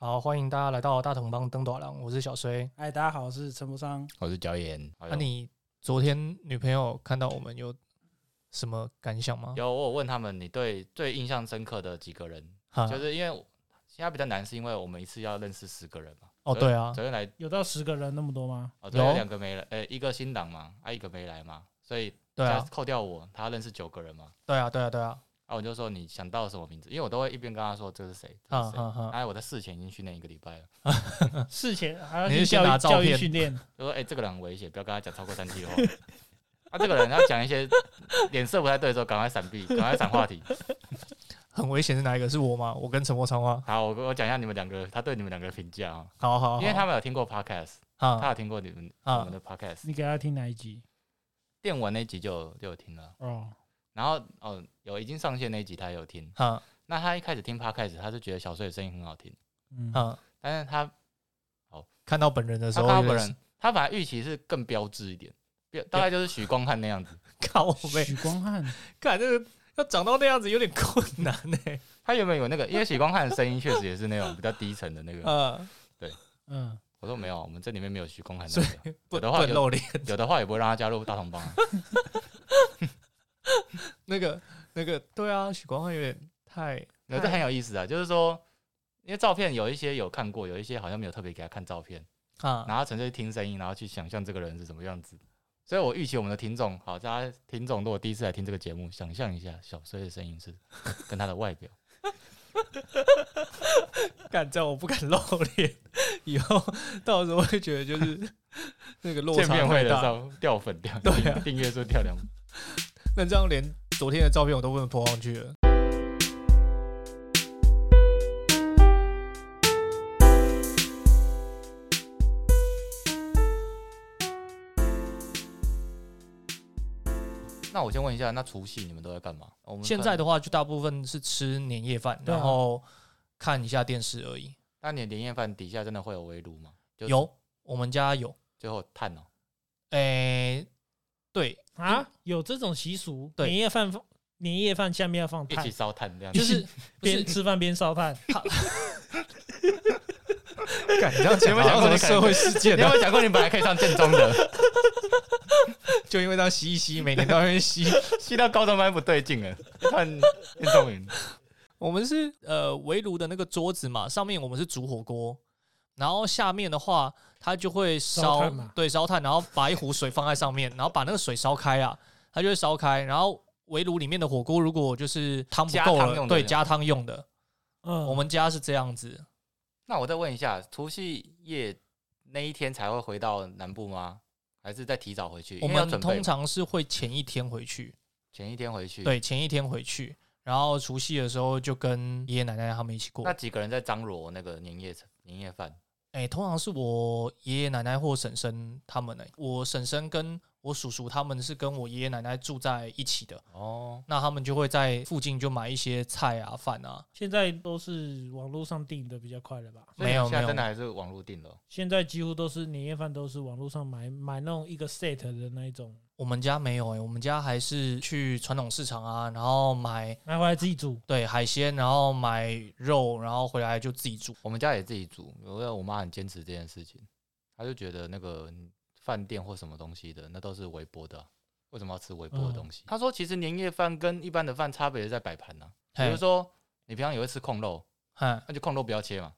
好，欢迎大家来到大同帮登短廊，我是小衰。嗨，大家好，我是陈柏商。我是焦岩。那、你昨天女朋友看到我们有什么感想吗？有我有问他们，你对最印象深刻的几个人，哈就是因为现在比较难，是因为我们一次要认识十个人嘛。哦，对啊，昨天来，有到十个人那么多吗？哦，昨天有两个没来，呃，一个新郎嘛，啊，一个没来嘛，所以对啊加，扣掉我，他认识九个人嘛。对啊，对啊，对啊，啊，我就说你想到什么名字？因为我都会一边跟他说这是谁，这是谁。哎，我在事前已经训练一个礼拜了，事前还要你是先去教育教育拿照片训练，就说哎，这个人很危险，不要跟他讲超过三句话。啊，这个人要讲一些脸色不太对的时候，赶快闪避，赶快闪话题。很危险是哪一个？是我吗？我跟陈默昌吗？好，我我讲一下你们两个，他对你们两个的评价啊，好好好，因为他们有听过 podcast，他啊有听过你们啊我们的 podcast，你给他听哪一集？电玩那集就有就有听了，哦，然后哦有已经上线那一集他也有听，啊那他一开始听 podcast，他是觉得小碎的声音很好听，嗯，啊，但是他看到本人的时他候，他看到本人，他本来预期是更标致一点，标 大概就是许光汉那样子，靠背，许光汉，看这个要长到那样子有点困难呢。他原本有那个，因为许光汉的声音确实也是那种比较低沉的那个，呃，嗯，我说没有，我们这里面没有许光汉所个，以不有的话有不能露脸。有的话也不会让他加入大同帮啊，那个那个，对啊，许光汉有点太那这很有意思啊，就是说。因为照片有一些有看过，有一些好像没有特别给他看照片，啊然后纯粹听声音，然后去想象这个人是什么样子。所以我预期我们的听众，好，大家听众如果第一次来听这个节目，想象一下小衰的声音是跟他的外表。敢这样我不敢露脸，以后到时候会觉得就是 那个落差见面会太大。的时候掉粉掉，对啊订阅数掉两。那这样连昨天的照片我都不能 po 上去了。那我先问一下，那除夕你们都在干嘛？我们现在的话，就大部分是吃年夜饭，然后看一下电视而已。那你的年夜饭底下真的会有围炉吗？就有，我们家有。最后炭哦，诶、对，啊，有这种习俗，对年夜饭放年夜饭下面要放炭一起，烧炭这样子。就是 边吃饭边烧炭，干这样讲，有没有想过你可能好像什么社会事件有没？有想过你本来可以上建中的，就因为这样吸一吸，每年都要去吸。吸到高中班不对劲了，看运动员。我们是呃围炉的那个桌子嘛，上面我们是煮火锅，然后下面的话它就会烧对烧炭，然后把一壶水放在上面，然后把那个水烧开啊，它就会烧开，然后围炉里面的火锅如果就是汤不加够了，对加汤用的，嗯，我们家是这样子。那我再问一下，除夕夜那一天才会回到南部吗？还是再提早回去？我们通常是会前一天回去，前一天回去。，对，前一天回去，然后除夕的时候就跟爷爷奶奶他们一起过那。几个人在张罗那个年夜年夜饭？哎、通常是我爷爷奶奶或婶婶他们呢、我婶婶跟我叔叔他们是跟我爷爷奶奶住在一起的，哦，那他们就会在附近就买一些菜啊、饭啊。现在都是网络上订的比较快了吧？没有现在还是网络订的哦。现在几乎都是年夜饭都是网络上买买那种一个 set 的那一种，我们家没有哎、我们家还是去传统市场啊，然后买买回来自己煮。对海鲜，然后买肉，然后回来就自己煮。我们家也自己煮，因为我妈很坚持这件事情，她就觉得那个饭店或什么东西的，那都是微波的啊、为什么要吃微波的东西？她说，其实年夜饭跟一般的饭差别在摆盘呐。比如说，你平常也会吃控肉，嗨那就控肉不要切嘛，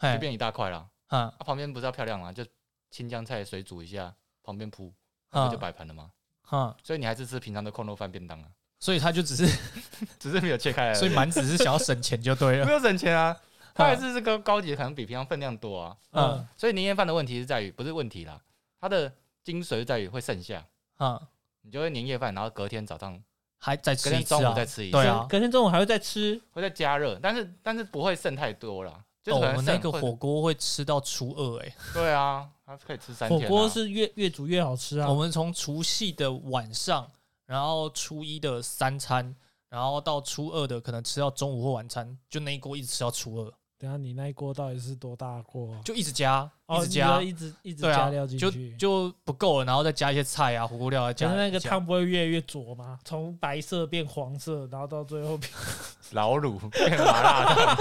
就变一大块啦。哈啊，旁边不是要漂亮吗？就青江菜水煮一下，旁边铺，啊那不就摆盘了吗？哈，所以你还是吃平常的控肉饭便当啊，所以他就只是，只是没有切开来。所以满只是想要省钱就对了。没有省钱啊，它还是这个高级，可能比平常分量多啊。嗯。嗯，所以年夜饭的问题是在于，不是问题啦，它的精髓在于会剩下，哈，你就会年夜饭，然后隔天早上、还再隔天中午吃一次啊？再吃一次，对啊。隔天中午还会再吃，会再加热，但是但是不会剩太多啦，就哦，我们那个火锅会吃到初二哎、对啊，它可以吃三火天啊。锅是越越煮越好吃啊我。们从除夕的晚上，然后初一的三餐，然后到初二的可能吃到中午或晚餐，就那一锅一直吃到初二。等下你那一锅到底是多大锅啊？就一直加，一哦，直加一直一直加料进就去，就不够了，然后再加一些菜啊、火锅料啊，加那个汤不会越来越浊吗？从白色变黄色，然后到最后变 老卤变麻辣烫，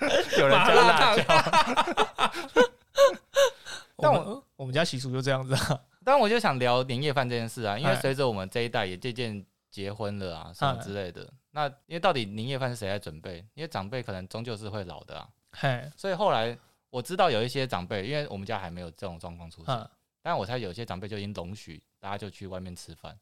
有人加辣椒。但我我们家习俗就这样子啊。但我就想聊年夜饭这件事啊，因为哎随着我们这一代也渐渐结婚了啊，什么之类的。那因为到底年夜饭是谁在准备？因为长辈可能终究是会老的啊，嘿，所以后来我知道有一些长辈，因为我们家还没有这种状况出现，嗯但我猜有些长辈就已经容许大家就去外面吃饭，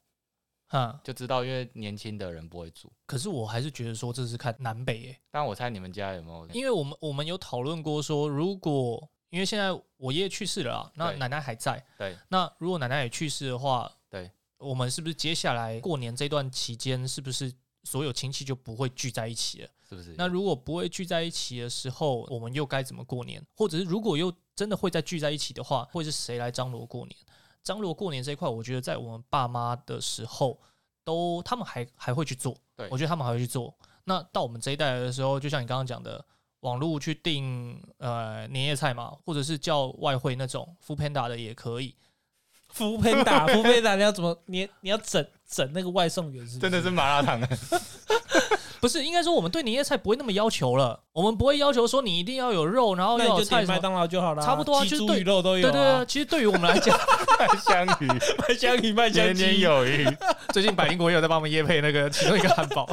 嗯，就知道因为年轻的人不会煮。可是我还是觉得说这是看南北诶、但我猜你们家有没有？因为我们我们有讨论过说，如果因为现在我爷爷去世了啊，那奶奶还在，对，那如果奶奶也去世的话，对，我们是不是接下来过年这段期间，是不是所有亲戚就不会聚在一起了？是不是？那如果不会聚在一起的时候，我们又该怎么过年？或者是如果又真的会再聚在一起的话，会是谁来张罗过年？张罗过年这一块，我觉得在我们爸妈的时候，都他们还还会去做，对我觉得他们还会去做。那到我们这一代的时候，就像你刚刚讲的，网络去订呃年夜菜嘛，或者是叫外汇那种 f o o Panda 的也可以。福喷打福喷打，你要怎么你你要整整那个外送员是不是？真的是麻辣烫，不是，应该说我们对年夜菜不会那么要求了，我们不会要求说你一定要有肉，然后有菜麦当劳就好了，差不多啊鸡猪就是对鱼肉都有、对对对，啊，其实对于我们来讲，香鱼，麦香鱼麦香年年，有余。最近百灵国也有在帮我们夜配那个其中一个汉堡，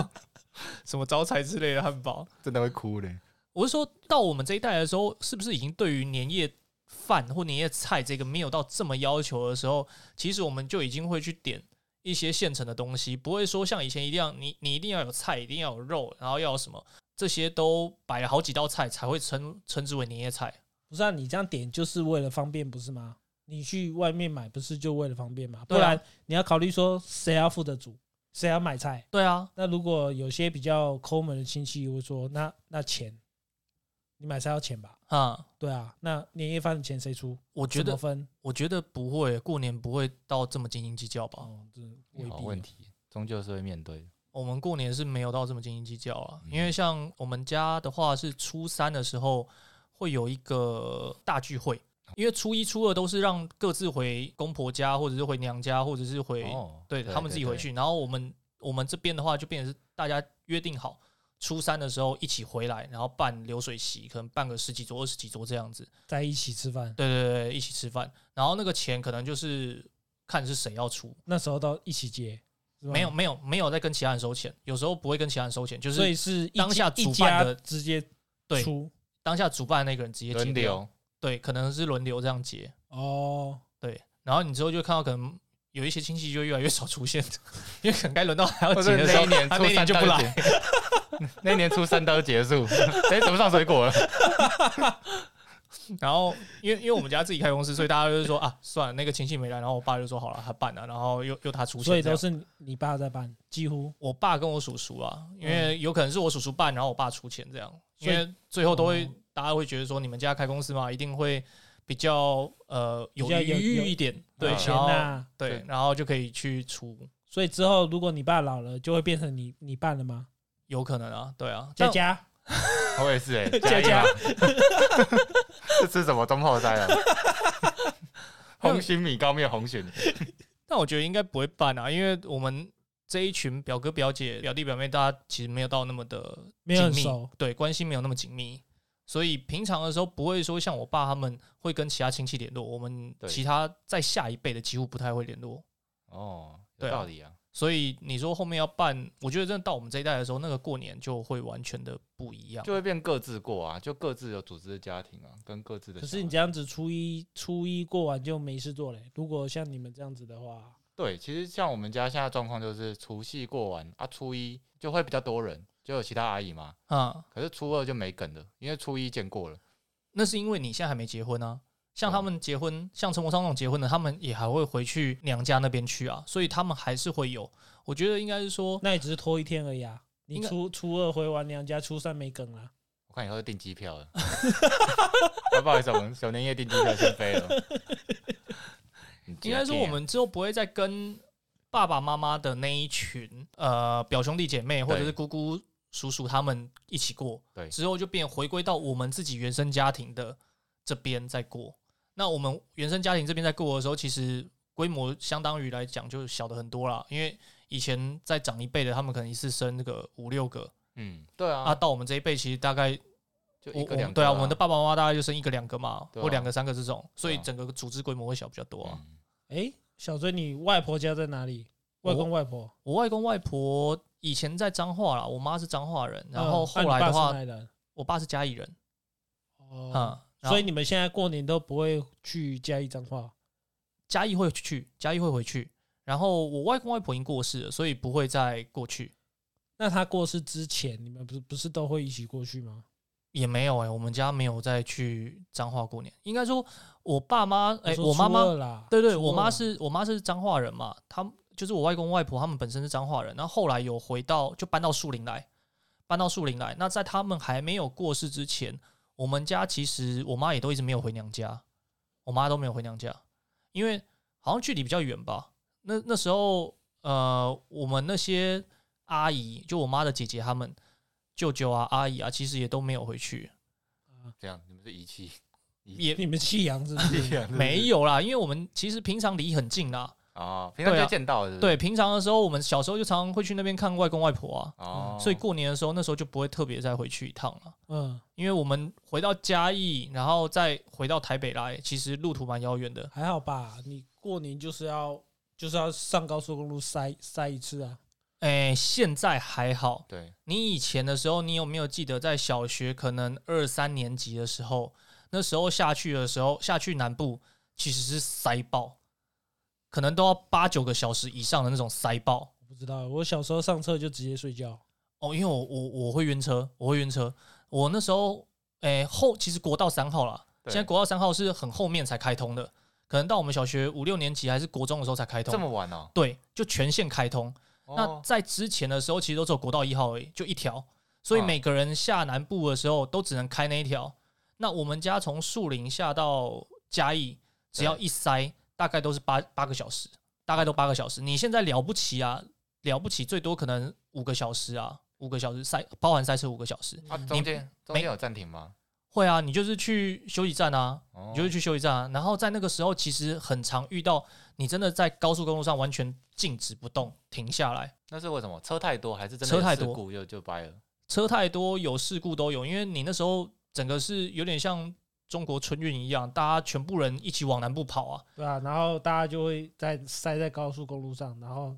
什么招财之类的汉堡。真的会哭的。我是说到我们这一代的时候，是不是已经对于年夜饭或年夜菜这个没有到这么要求的时候，其实我们就已经会去点一些现成的东西，不会说像以前一样，你你一定要有菜，一定要有肉，然后要有什么，这些都摆了好几道菜才会称称之为年夜菜。不是啊？你这样点就是为了方便，不是吗？你去外面买不是就为了方便吗？不然你要考虑说谁要负责煮，谁要买菜。对啊，那如果有些比较抠门的亲戚会说，那那钱，你买菜要钱吧？啊、对啊，那年夜饭的钱谁出？我觉得分？我觉得不会，过年不会到这么斤斤计较吧？哦，这未必好问题，终究是会面对的。我们过年是没有到这么斤斤计较啊，嗯因为像我们家的话是初三的时候会有一个大聚会，因为初一、初二都是让各自回公婆家，或者是回娘家，或者是回、哦，对他们自己回。去，然后我们我们这边的话就变成是大家约定好。初三的时候一起回来，然后办流水席，可能办个十几桌、二十几桌这样子。在一起吃饭，对对对，一起吃饭，然后那个钱可能就是看是谁要出，那时候到一起结，没有没有没有在跟其他人收钱，有时候不会跟其他人收钱，就是所以是当下一家主办的直接对出？当下主办的那个人直接结掉，轮流，对，可能是轮流这样结，哦，对，然后你之后就看到可能有一些亲戚就越来越少出现，因为可能该轮到还要结的时候，那年他那初三年就不来，那一年初三都结束，哎，怎么上水果了？然后因为因为我们家自己开公司，所以大家就是说啊，算了，那个亲戚没来，然后我爸就说好了，他办了，然后又又他出现，这样所以都是你你爸在办，几乎？我爸跟我叔叔啊，因为有可能是我叔叔办，然后我爸出钱这样，因为最后都会、哦。大家会觉得说你们家开公司嘛，一定会比较呃有有有余裕一点，对，钱后呐。对。对，然后就可以去出，所以之后如果你爸老了，就会变成你你办了吗？有可能啊，对啊，但佳佳，我也是哎，佳佳加一嘛，这 是什么中后斋啊？红心米糕面红蟳，但我觉得应该不会办啊，因为我们这一群表哥表姐、表弟表妹，大家其实没有到那么的没有很紧密熟，对，关系没有那么紧密，所以平常的时候不会说像我爸他们会跟其他亲戚联络，我们其他在下一辈的几乎不太会联络。哦，有道理啊。所以你说后面要办，我觉得真的到我们这一代的时候，那个过年就会完全的不一样。就会变各自过啊，就各自有组织的家庭啊，跟各自的。可是你这样子初一初一过完就没事做嘞。如果像你们这样子的话，对，其实像我们家现在状况就是除夕过完啊，初一就会比较多人，就有其他阿姨嘛。啊、可是初二就没梗了，因为初一见过了。那是因为你现在还没结婚啊。像他们结婚，像陈国昌那种结婚的，他们也还会回去娘家那边去啊，所以他们还是会有。我觉得应该是说，那也只是拖一天而已啊。你初初二回完娘家，初三没梗啊。我看以后就订机票了。啊不好意思，我们小年夜订机票先飞了。应该说我们之后不会再跟爸爸妈妈的那一群呃表兄弟姐妹或者是姑姑叔叔他们一起过，对。之后就变回归到我们自己原生家庭的这边在过。那我们原生家庭这边在过的时候，其实规模相当于来讲就小的很多啦，因为以前在长一辈的，他们可能一次生那个五六个，嗯，对啊，啊，到我们这一辈其实大概就一个两对啊，我们的爸爸妈妈大概就生一个两个嘛，啊。或两个三个这种，所以整个组织规模会小比较多啊。嗯。哎，小追，你外婆家在哪里？外公外婆，我外公外婆以前在彰化啦，我妈是彰化人，然后嗯后来的话，我爸是嘉义人，哦，嗯，所以你们现在过年都不会去嘉义彰化？嘉义会去，嘉义会回去。然后我外公外婆已经过世了，所以不会再过去，那他过世之前，你们不是不是都会一起过去吗？也没有哎、我们家没有再去彰化过年。应该说，我爸妈哎、说我妈妈对对，我妈是我妈是彰化人嘛，他们就是我外公外婆，他们本身是彰化人，然后后来有回到就搬到树林来，搬到树林来。那在他们还没有过世之前，我们家其实我妈也都一直没有回娘家，我妈都没有回娘家，因为好像距离比较远吧。那那时候呃，我们那些阿姨，就我妈的姐姐他们。舅舅啊、阿姨啊，其实也都没有回去，这样你们是遗弃，也你们弃养是不是？没有啦，因为我们其实平常离很近啦，哦，平常就见到对，平常的时候，我们小时候就常常会去那边看外公外婆啊，哦，所以过年的时候，那时候就不会特别再回去一趟了。嗯，因为我们回到嘉义，然后再回到台北来，其实路途蛮遥远的。还好吧。你过年就是要就是要上高速公路塞塞一次啊。哎，现在还好。对，你以前的时候，你有没有记得在小学可能二三年级的时候，那时候下去的时候，下去南部其实是塞爆，可能都要八九个小时以上的那种塞爆。我不知道，我小时候上车就直接睡觉。哦，因为我我我会晕车，我会晕车。我那时候，诶、后其实国道三号啦，现在国道三号是很后面才开通的，可能到我们小学五六年级还是国中的时候才开通。这么晚哦，对，就全线开通。那哦在之前的时候，其实都只有国道一号而已，就一条，所以啊每个人下南部的时候都只能开那一条。那我们家从树林下到嘉义，只要一塞，大概都是八八个小时，大概都八个小时。你现在了不起啊，了不起，最多可能五个小时啊，五个小时赛包含赛车五个小时。啊，中间中间有暂停吗？会啊，你就是去休息站啊，哦你就是去休息站啊。然后在那个时候，其实很常遇到你真的在高速公路上完全静止不动，停下来。那是为什么？车太多还是真的车太多有事故就就掰了？车太多，有事故都有，因为你那时候整个是有点像中国春运一样，大家全部人一起往南部跑啊。对啊，然后大家就会在塞在高速公路上，然后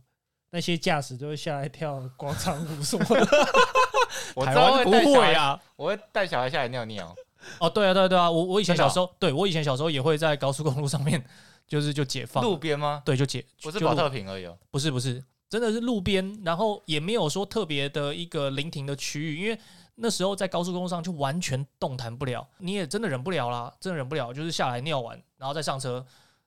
那些驾驶就会下来跳广场舞什么的。我台湾不会啊。我会带小孩下来尿尿。哦，对啊，对啊，对啊，我我以前小时候，对我以前小时候也会在高速公路上面，就是就解放，路边吗？对，就解，不是保特瓶而已哦。不是不是，真的是路边，然后也没有说特别的一个临停的区域，因为那时候在高速公路上就完全动弹不了，你也真的忍不了啦，真的忍不了，就是下来尿完，然后再上车，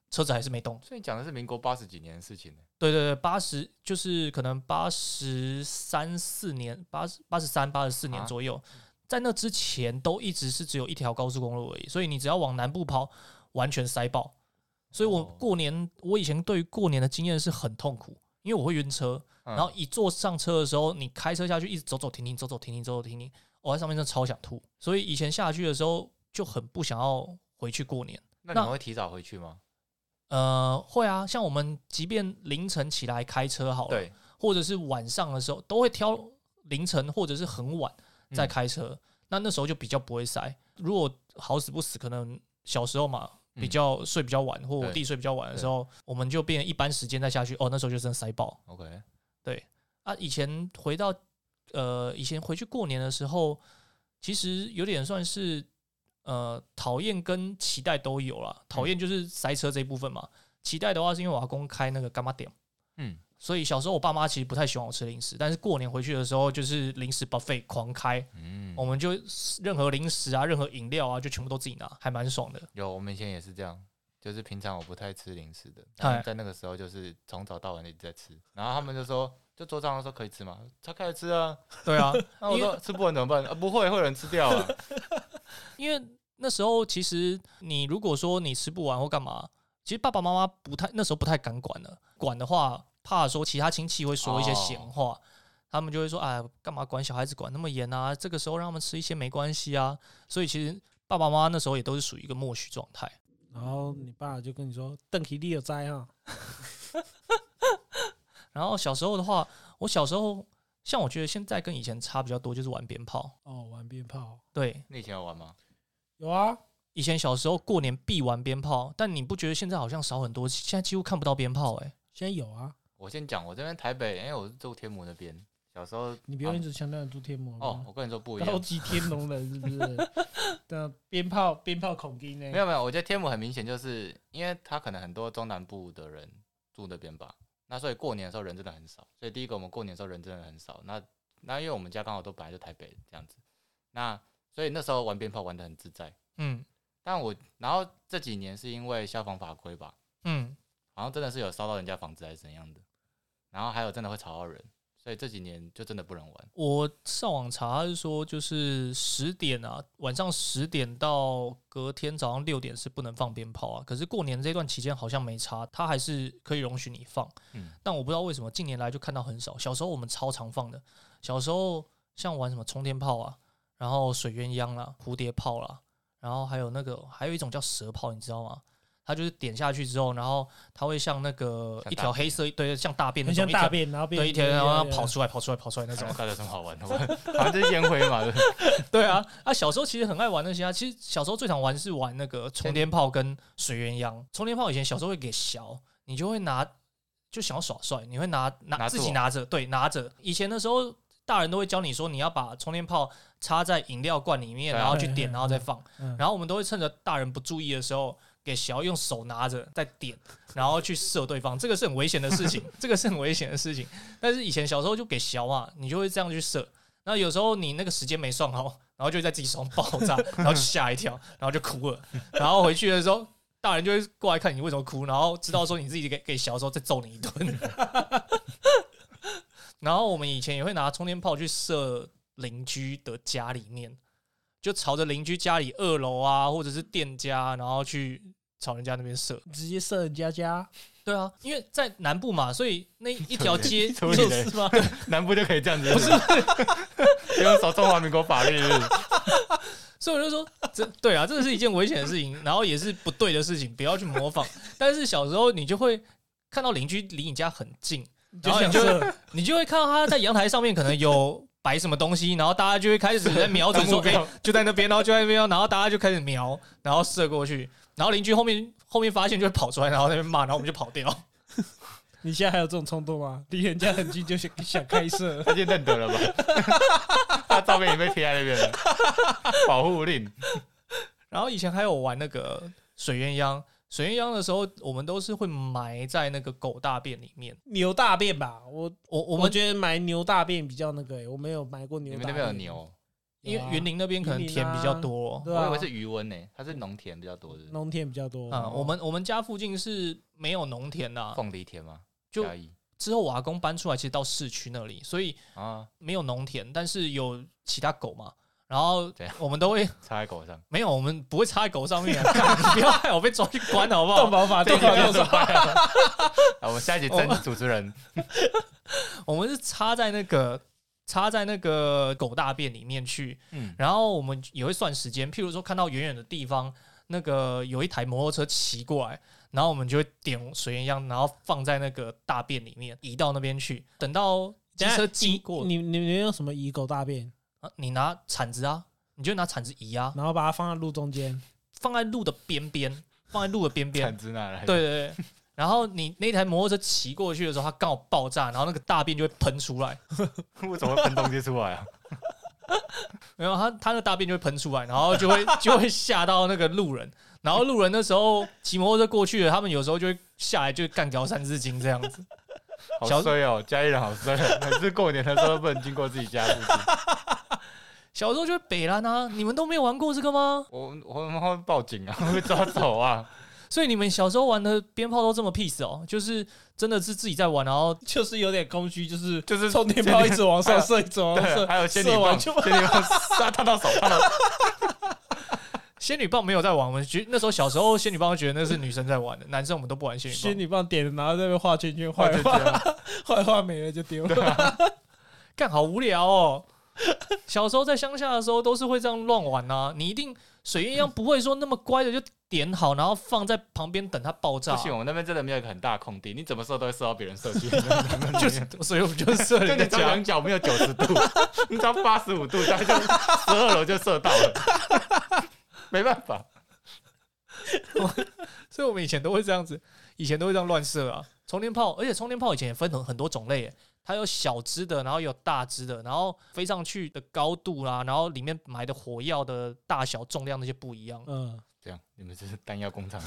车子还是没动。所以你讲的是民国八十几年的事情呢。对对对，八十就是可能八十三四年，八十八十三、八十四年啊左右，在那之前都一直是只有一条高速公路而已，所以你只要往南部跑，完全塞爆。所以我哦过年，我以前对于过年的经验是很痛苦，因为我会晕车，嗯然后一坐上车的时候，你开车下去一直走走停停，走走停停，走走停停，我在上面真的超想吐。所以以前下去的时候就很不想要回去过年。那你们会提早回去吗？呃，会啊，像我们即便凌晨起来开车好了，对，或者是晚上的时候，都会挑凌晨或者是很晚再嗯开车。那那时候就比较不会塞。如果好死不死，可能小时候嘛，比嗯较睡比较晚，或我弟睡比较晚的时候，我们就变一般时间再下去。哦，那时候就真的塞爆 OK，对啊！以前回到呃，以前回去过年的时候，其实有点算是呃讨厌跟期待都有了。讨厌就是塞车这一部分嘛，期待的话是因为我阿公开那个干妈点。嗯，所以小时候我爸妈其实不太喜欢我吃零食，但是过年回去的时候就是零食 buffet 狂开，嗯我，们就任何零食啊、任何饮料啊，就全部都自己拿，还蛮爽的。有，我们以前也是这样，就是平常我不太吃零食的，但在那个时候就是从早到晚一直在吃，然后他们就说，就桌上说可以吃吗？他开始吃啊，对啊，那我说吃不完怎么办？啊，不会，会有人吃掉啊。因为那时候其实你如果说你吃不完或干嘛，其实爸爸妈妈不太那时候不太敢管了，管的话怕说其他亲戚会说一些闲话，他们就会说：“哎，干嘛管小孩子管那么严啊？这个时候让他们吃一些没关系啊。”所以其实爸爸妈妈那时候也都是属于一个默许状态。然后你爸就跟你说：“邓启利有灾哈。然后小时候的话，我小时候像我觉得现在跟以前差比较多，就是玩鞭炮。”哦，玩鞭炮对，你以前有玩吗？有啊，以前小时候过年必玩鞭炮，但你不觉得现在好像少很多？现在几乎看不到鞭炮哎、现在有啊。我先讲，我这边台北，因为我是住天母那边，小时候你不用一直强调你住天母哦，我跟你说不一高样，级天龙人是不是？的鞭炮鞭炮恐惊呢？没有没有，我觉得天母很明显就是因为他可能很多中南部的人住那边吧，那所以过年的时候人真的很少，所以第一个我们过年的时候人真的很少，那那因为我们家刚好都本来就台北这样子，那所以那时候玩鞭炮玩的很自在，嗯但我然后这几年是因为消防法规吧，嗯，好像真的是有烧到人家房子还是怎样的，然后还有真的会吵到人，所以这几年就真的不能玩。我上网查，他是说就是十点啊，晚上十点到隔天早上六点是不能放鞭炮啊。可是过年这段期间好像没差，他还是可以容许你放。嗯但我不知道为什么近年来就看到很少。小时候我们超常放的，小时候像玩什么冲天炮啊，然后水鸳鸯啦、蝴蝶炮啦，然后还有那个还有一种叫蛇炮，你知道吗？它就是点下去之后，然后它会像那个一条黑色，对，像大便那很种，像大便，然后变对，一条然后跑出。来、跑出来、跑出来那种。到底有什么好玩的？好像就是烟灰嘛。对不对 对啊，啊，小时候其实很爱玩那些啊。其实小时候最常玩是玩那个冲天炮跟水鸳鸯。冲天炮以前小时候会给小，你就会拿，就想要耍帅，你会拿拿拿自己拿着，对，拿着。以前的时候，大人都会教你说，你要把冲天炮插在饮料罐里面，然后去点，然后再放。嗯然后我们都会趁着大人不注意的时候，给小用手拿着再点，然后去射对方。这个是很危险的事情，这个是很危险的事情。但是以前小时候就给小嘛，你就会这样去射。那有时候你那个时间没算好，然后就会在自己手上爆炸，然后就吓一跳，然后就哭了。然后回去的时候，大人就会过来看你为什么哭，然后知道说你自己给给小的时候再揍你一顿。然后我们以前也会拿充电炮去射邻居的家里面，就朝着邻居家里二楼啊，或者是店家，然后去朝人家那边射。直接射人家家，对啊，因为在南部嘛，所以那一条街 就是吗？南部就可以这样子，不是？不 用守中华民国法律 所以我就说，这对啊，这是一件危险的事情，然后也是不对的事情，不要去模仿。但是小时候你就会看到邻居离你家很近，就然后你就你就会看到他在阳台上面可能有摆什么东西，然后大家就会开始在瞄准 说，哎、当目标就在那边，然后就在那边，然后大家就开始瞄，然后射过去，然后邻居后面后面发现就会跑出来，然后在那边骂，然后我们就跑掉。你现在还有这种冲动吗？离人家很近就想想开射，他已经认得了吧？他照片已经被贴在那边了，保护令。然后以前还有玩那个水鸳鸯，水鸳鸯的时候，我们都是会埋在那个狗大便里面。牛大便吧？我我我们我觉得埋牛大便比较那个、欸，我没有埋过牛大便。你们那边有牛？因为云林那边可能田比较啊多，我以为是余温呢，它是农田比较多的，农田比较多啊、我们我们家附近是没有农田的、凤梨田吗？就嘉义之后我阿公搬出来，其实到市区那里，所以啊，没有农田，但是有其他狗嘛。然后我们都会插在狗上。没有，我们不会插在狗上面、不要害我被抓去关好不好？动保法，动保就是法，啊，我们下一集真主持人，我们是插在那个插在那个狗大便里面去，嗯，然后我们也会算时间，譬如说看到远远的地方，那个有一台摩托车骑过来，然后我们就会点水鸳鸯，然后放在那个大便里面，移到那边去。等到机车经过，你你你有什么移狗大便？啊你拿铲子啊，你就拿铲子移啊，然后把它放在路中间，放在路的边边，放在路的边边铲。子哪来？对对对。然后你那台摩托车骑过去的时候，它刚好爆炸，然后那个大便就会喷出来。为什么会喷东西出来啊？没有，它它的大便就会喷出来，然后就会就会吓到那个路人。然后路人那时候骑摩托车过去了，他们有时候就会下来就干掉三字经这样子。好衰哦，嘉义人好衰哦，每次过年的时候都不能经过自己家附近。小时候就是北兰啊，你们都没有玩过这个吗？我我们会报警啊，会被抓走啊。所以你们小时候玩的鞭炮都这么 peace 哦，就是真的是自己在玩，然后 就是有点空虚，就是就是充电炮一直往上射，一直往上对，射，还有仙女棒，射完就仙女棒杀烫到手，烫到仙女棒没有在玩。我们觉那时候小时候仙女棒就觉得那是女生在玩的，男生我们都不玩仙女棒。仙女棒点了，然后在那边画圈圈，画画圈 画圈。画画没了就丢了。干好无聊哦。小时候在乡下的时候都是会这样乱玩啊，你一定水鸳鸯不会说那么乖的就点好，然后放在旁边等它爆炸不。行，我们那边真的没有一个很大空地，你怎么射都会射到别人射去，就是，所以我们就射人家家仰角没有九十度，你只要八十五度，大概就十二楼就射到了，没办法。所以我们以前都会这样子，以前都会这样乱射啊。充电炮，而且充电炮以前也分很很多种类耶，它有小支的，然后有大支的，然后飞上去的高度啦，然后里面埋的火药的大小、重量那些不一样。嗯，这样，你们这是弹药工厂，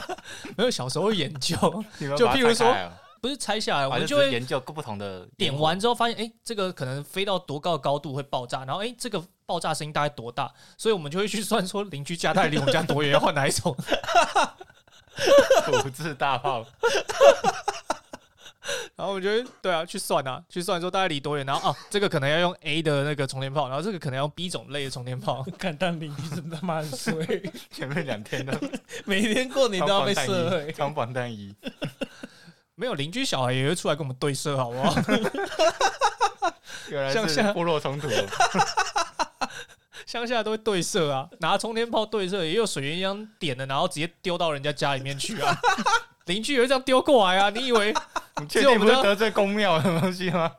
没有小时候研究，就譬如说不是拆下来，我还们就会研究不同的点完之后发现，哎、这个可能飞到多高的高度会爆炸，然后哎、诶这个爆炸声音大概多大，所以我们就会去算说邻居家大概离我们家多远，要换哪一种。土制大炮，然后我觉得对啊，去算啊，去算说大概离多远，然后啊，这个可能要用 A 的那个充电炮，然后这个可能要用 B 种类的充电炮。看当邻居真他妈很衰，前面两天都 每天过年都要被穿射防弹衣欸。没有邻居小孩也会出来跟我们对射，好不好？原来是部落冲突哦。乡下都会对射啊，拿冲天炮对射，也有水鸳鸯点的，然后直接丢到人家家里面去啊。邻居也会这样丢过来啊，你以为你确定不是得罪公庙的东西吗？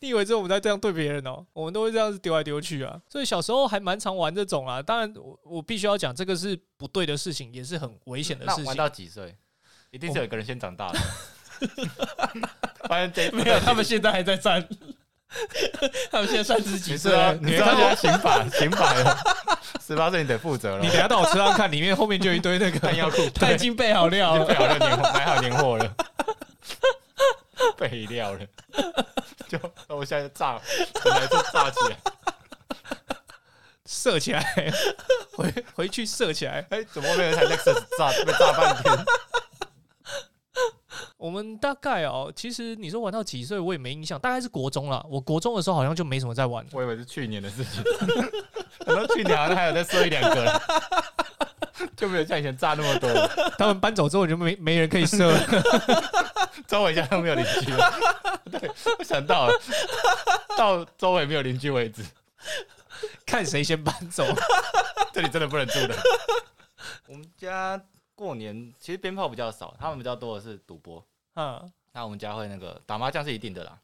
你以为只有我们在这样对别人哦？我们都会这样子丢来丢去啊。所以小时候还蛮常玩这种啊。当然我，我必须要讲，这个是不对的事情，也是很危险的事情。那玩到几岁？一定是有一个人先长大的。发现这没有，他们现在还在站，他们现在三十几岁啊，你知道现在刑法刑法了，十八岁你得负责了你。等下到我车上看，里面后面就一堆那个弹药库他已经备好料了。备好了年货，买好年货了，备料了，就那我现在炸，本来就炸起来，射起来，回回去射起来。哎，怎么没有台 Lexus 炸被炸半天？我们大概哦，其实你说玩到几岁，我也没印象，大概是国中了。我国中的时候好像就没什么在玩。我以为是去年的事情，可能去年好像还有再射一两个了，就没有像以前炸那么多了。他们搬走之后就没没人可以射了。周围家都没有邻居了。对，我想到了，到周围没有邻居为止，看谁先搬走。这里真的不能住的。我们家过年其实鞭炮比较少，他们比较多的是赌博。嗯，那我们家会那个打麻将是一定的啦。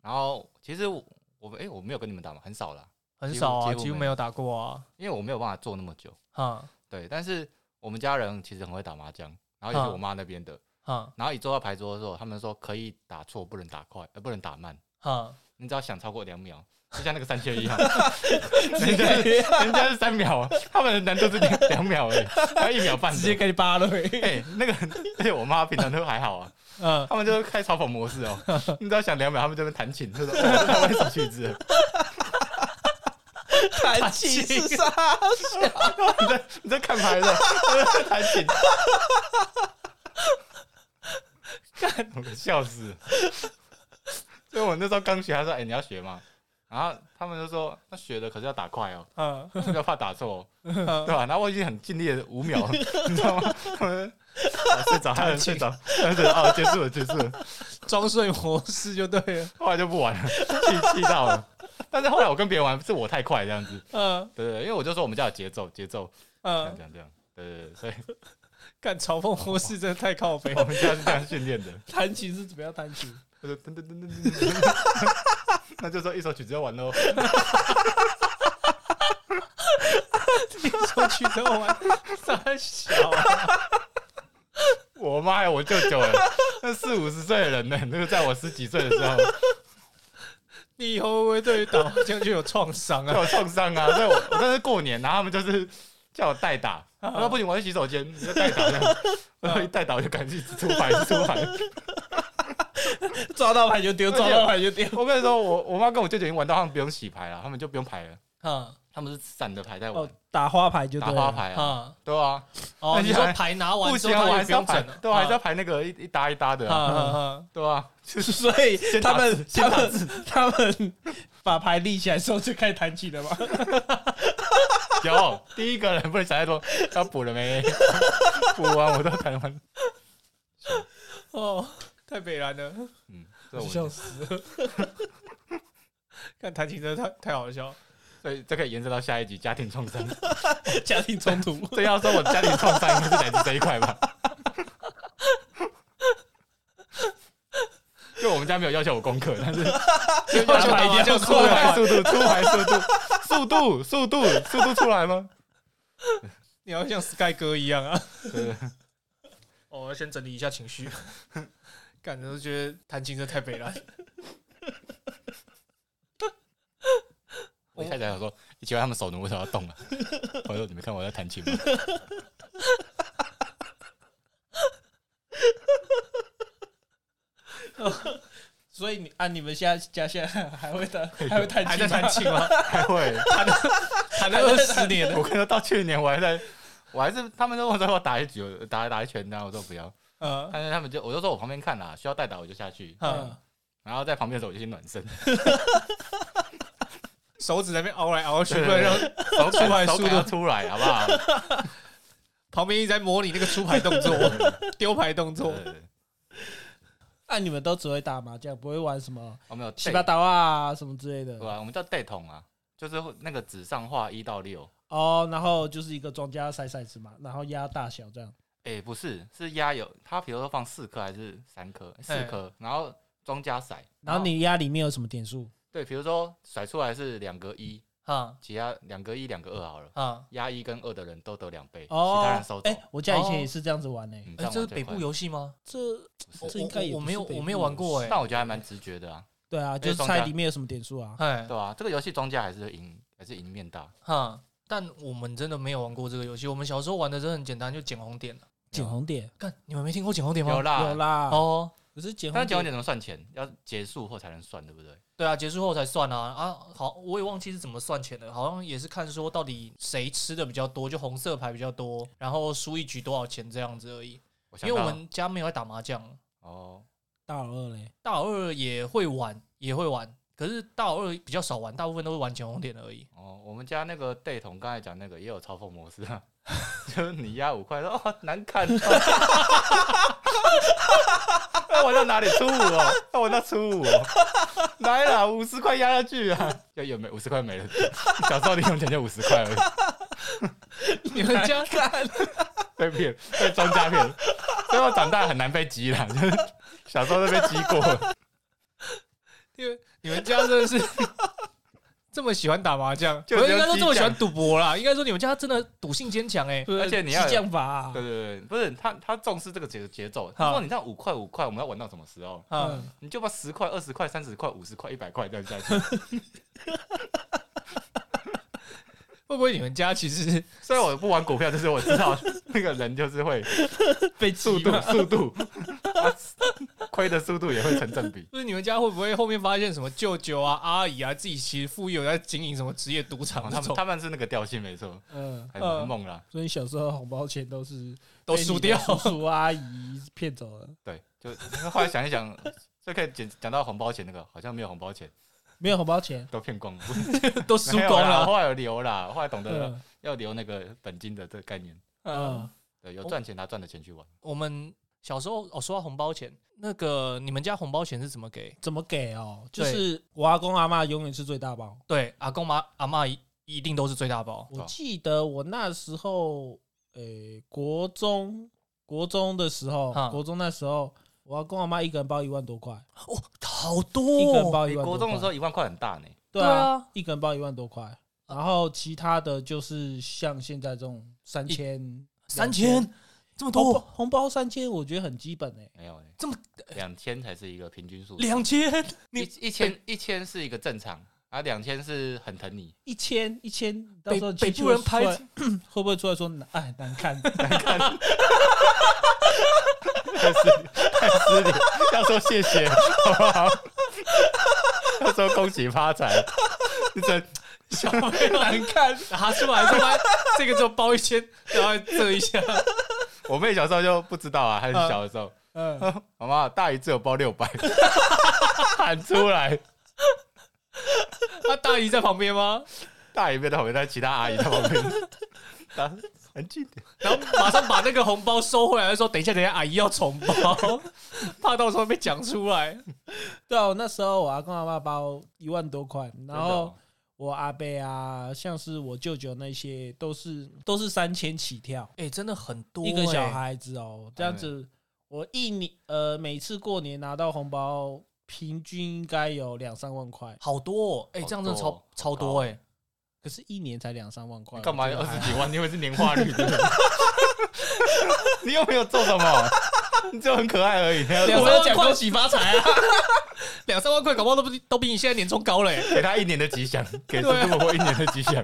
然后其实我我们哎、我没有跟你们打嘛，很少啦，很少啊，几乎没有打过啊。因为我没有办法做那么久。哈对，但是我们家人其实很会打麻将，然后也是我妈那边的。嗯然后一坐到牌桌的时候，他们说可以打错，不能打快，呃，不能打慢。嗯，你只要想超过两秒，就像那个三缺一样，人家是人家是三秒，他们的难度是两两秒而已，还一秒半。直接给你扒了。哎、那个，而且我妈平常都还好啊，嗯，他们就是开嘲讽模式哦。你只要想两秒，他们这边弹琴，就说哦 他们手曲子，弹琴是啥？你在你在看牌的，弹琴，我笑死了。所以我那时候刚学，他说：“哎、你要学吗？”然后他们就说：“那学的可是要打快哦，嗯，不要怕打错、哦。”嗯对吧？然后我已经很尽力了五秒，你知道吗？他们啊睡着，他们睡着，哦，结束了，结束了。装睡模式就对了。后来就不玩了，气气到了。但是后来我跟别人玩，是我太快这样子，嗯对对对，因为我就说我们家有节奏，节奏嗯这，样这样，对对对，所以干嘲讽模式真的太靠北我。们家是这样训练的。弹琴是怎么样弹琴？他说噔噔噔噔噔。噔，那就说一首曲子要完喽。一首曲子要完。傻小啊，我妈呀，我舅舅哎，那四五十岁的人呢，那个在我十几岁的时候。你以后会不会对于打麻将就有创伤啊？有创伤啊，所以我我那是过年，然后他们就是叫我代打，我说不行，我去洗手间，你就代打这样，然后一代打我就赶紧出牌出牌。抓到牌就丢，抓到牌就丢。我跟你说，我我妈跟我舅舅已经玩到他们不用洗牌了，他们就不用牌了，嗯他们是散的牌在玩。哦，，打花牌就。打花牌啊，嗯，对啊，哦，那你说牌拿完不行啊，之后我还是要排对，我还是要排那个一一搭一搭的对啊，所以他们他们 他们把牌立起来之后就开始弹起了嘛？有第一个人不能想太多，要补了没？补完我都弹完，哦，太北蓝了。嗯，这我笑死了。看弹琴真的太太好笑了。所以这可以延伸到下一集家庭创伤。家庭冲突。这要说我家庭创伤应该是来自这一块吧？就我们家没有要求我功课，但是就要求打麻将出牌速度、出牌速度、速度、速度、速度出来吗？你要像 Sky 哥一样啊！对，哦，我要先整理一下情绪。感觉都觉得弹琴真的太悲了。我一开始想说，奇怪他们手奴为什么要动啊？我说你没看我在弹琴吗？所以你啊，你们现在家现在还会弹还会弹还在琴吗？弹琴吗？还会，弹了二十年了。我看到到去年我还在，我还是他们都问我说我打一局，我打打一拳，然后我说不要，嗯但是他们就我就说我旁边看啦，需要代打我就下去，嗯，然后在旁边的时候我就先暖身，手指在那边凹来凹去，对不然让手出牌手速度感要出来好不好？旁边一直在模拟那个出牌动作、丢牌动作。对对对那你们都只会打麻将，不会玩什么我们有七八刀啊什么之类的对吧？我们叫 date 筒啊，就是会那个纸上画一到六，哦。然后就是一个庄家筛骰子嘛，然后压大小这样。哎，不是，是压有，它比如说放四颗还是三颗，四颗，然后庄家骰，然后你压里面有什么点数？对，比如说甩出来是两个一，哈其他两个一两个二好了，啊，压一跟二的人都得两倍，哦，其他人收走哎。，我家以前哦也是这样子玩呢。嗯这是北部游戏吗？这这应该也我我没有我没有玩过哎。但我觉得还蛮直觉的啊，对啊，就是猜里面有什么点数啊。哎对啊？这个游戏庄家还是赢，还是赢面大。哈，但我们真的没有玩过这个游戏。我们小时候玩的真的很简单，就捡红点了。捡红点看，你们没听过捡红点吗？有啦，有。啦，哦，可是捡红点但捡红点怎么算钱？要结束后才能算，对不对？对啊，结束后才算啊啊！好，我也忘记是怎么算钱的，好像也是看说到底谁吃的比较多，就红色牌比较多，然后输一局多少钱这样子而已。因为我们家没有在打麻将，哦，大老二嘞，大老二也会玩，也会玩，可是大老二比较少玩，大部分都是玩捡红点而已。哦，我们家那个 d a 筒刚才讲那个也有嘲讽模式啊，就是你压五块说哦难看哦，要玩到哪里出五哦？那我到出五哦？来啦，五十块压下去啊！要有没五十块没了？小时候零用钱就五十块而已，你们家 被骗，被庄家骗，所以我长大很难被激了，就是小时候都被激过了。因为你们家真的是这么喜欢打麻将，就应该说这么喜欢赌博啦。应该说你们家真的赌性坚强哎。而且你要激将法啊对，对对，不是他他重视这个节节奏。他说你这样五块五块，我们要玩到什么时候？啊，嗯，你就把十块、二十块、三十块、五十块、一百块这样下去。会不会你们家其实虽然我不玩股票，但是我知道那个人就是会 被速度速度，他 亏的速度也会成正比。就是你们家会不会后面发现什么舅舅啊、阿姨啊，自己其实富裕有在经营什么职业赌场哦他们，他们是那个调性没错，嗯，还蛮猛啦。所以小时候红包钱都是都输掉。叔叔阿姨骗走了，对，就后来想一想，就可以讲讲到红包钱那个，好像没有红包钱，没有红包钱，都骗光了，都输光了。后来有留啦，后来懂得嗯要留那个本金的这个概念。嗯嗯，，对，有赚钱拿赚的钱去玩。我们小时候哦，说到红包钱，那个你们家红包钱是怎么给？怎么给哦？就是我阿公阿妈永远是最大包。对，阿公妈阿妈一一定都是最大包。我记得我那时候，诶、国中国中的时候哈，国中那时候，我要跟我妈一个人包一万多块，哦，好一个多哦。你人包一万多块。国中的时候一万块很大呢。对对啊。啊，一个人包一万多块，然后其他的就是像现在这种三千、三千？这么红包多，红包三千，我觉得很基本诶、没有呢，这么两千才是一个平均数。两千，一你一千一千是一个正常，啊，两千是很疼你。一千一千，到北时候北部人拍出来 会不会出来说哎 难看？太失礼，太失礼，要说谢谢，好不好？要说恭喜发财，你这小妹难看，拿出来说妈这个就包一千，然后这一下，我妹小时候就不知道啊，还是小的时候，嗯，好吗？大姨只有包六百，喊出来，那大姨在旁边吗？大姨没在旁边，但其他阿姨在旁边。打 很近点。然后马上把那个红包收回来，说等一下，等一下，阿姨要重包，怕到时候被讲出来。对啊，我那时候我阿公阿妈包一万多块，然后哦我阿伯啊，像是我舅舅那些都是都是三千起跳，哎、真的很多、一个小欸，孩子哦，这样子我一年呃每次过年拿到红包，平均应该有两三万块，好多、哦，哎、好这样真的超超多哎、可是一年才两三万块，你干嘛要我觉得还二十几万？你以为是年化率？你又没有做什么，你只有很可爱而已。我两三万块有讲恭喜发财啊！两三万块，搞不好都比都比你现在年终高嘞、给他一年的吉祥，给对啊朱伯伯一年的吉祥。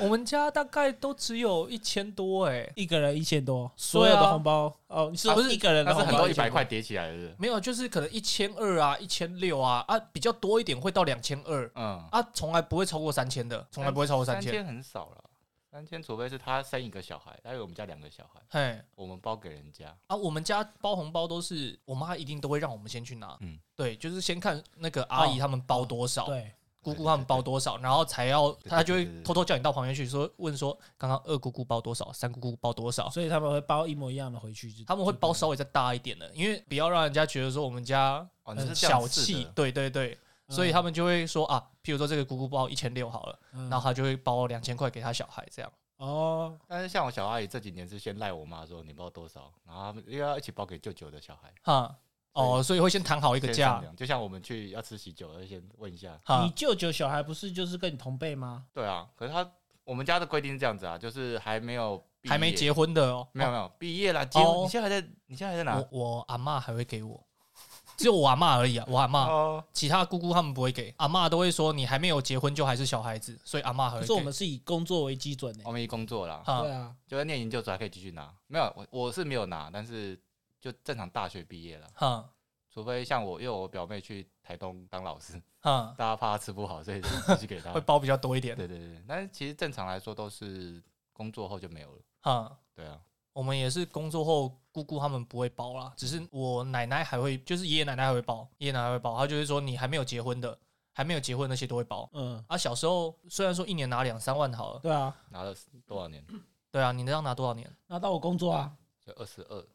我们家大概都只有一千多哎、一个人一千多，所有的红包。哦，你是不是一个人的红包但是很多一百块叠起来的。没有，就是可能一千二啊，一千六啊，啊，比较多一点会到两千二。嗯，啊，从来不会超过三千的，从来不会超过三千。三千很少了，三千除非是他生一个小孩，还有我们家两个小孩，嘿，我们包给人家。啊，我们家包红包都是我妈一定都会让我们先去拿，嗯。对，就是先看那个阿姨哦他们包多少，对，姑姑他们包多少，然后才要他就会偷偷叫你到旁边去说问说，刚刚二姑姑包多少，三姑姑包多少，所以他们会包一模一样的回去，他们会包稍微再大一点的，因为不要让人家觉得说我们家很是小气，对对对，嗯。所以他们就会说啊，譬如说这个姑姑包一千六好了，嗯。然后他就会包两千块给他小孩这样。哦，但是像我小阿姨这几年是先赖我妈说你包多少，然后他们又要一起包给舅舅的小孩。哈，哦，所以会先谈好一一个价，就像我们去要吃喜酒，要先问一下。哈。你，舅舅小孩不是就是跟你同辈吗？对啊，可是他我们家的规定是这样子啊，就是还没有毕业。还没结，婚的哦，没有没有毕业啦，结哦。你现在还在你现在还在哪？我？我阿嬷还会给我，只有我阿嬷而已啊，我阿嬷，哦，其他姑姑他们不会给，阿嬷都会说你还没有结婚就还是小孩子，所以阿嬷还会给。可是我们是以工作为基准的我。们以工作啦，哈。对啊，就在念研究所还可以继续拿，没有我我是没有拿，但是就正常大学毕业了，哈除非像我，因为我表妹去台东当老师，哈，大家怕她吃不好，所以就继续给她 会。包比较多一点。对对对，但是其实正常来说都是工作后就没有了。哈，对啊，我们也是工作后，姑姑他们不会包啦，只是我奶奶还会，就是爷爷奶奶还会包，爷爷奶奶还会包，他就是说你还没有结婚的，还没有结婚那些都会包。嗯，啊，小时候虽然说一年拿两三万好了，对啊，拿了多少年？对啊，你那样拿多少年？拿到我工作啊，就二十二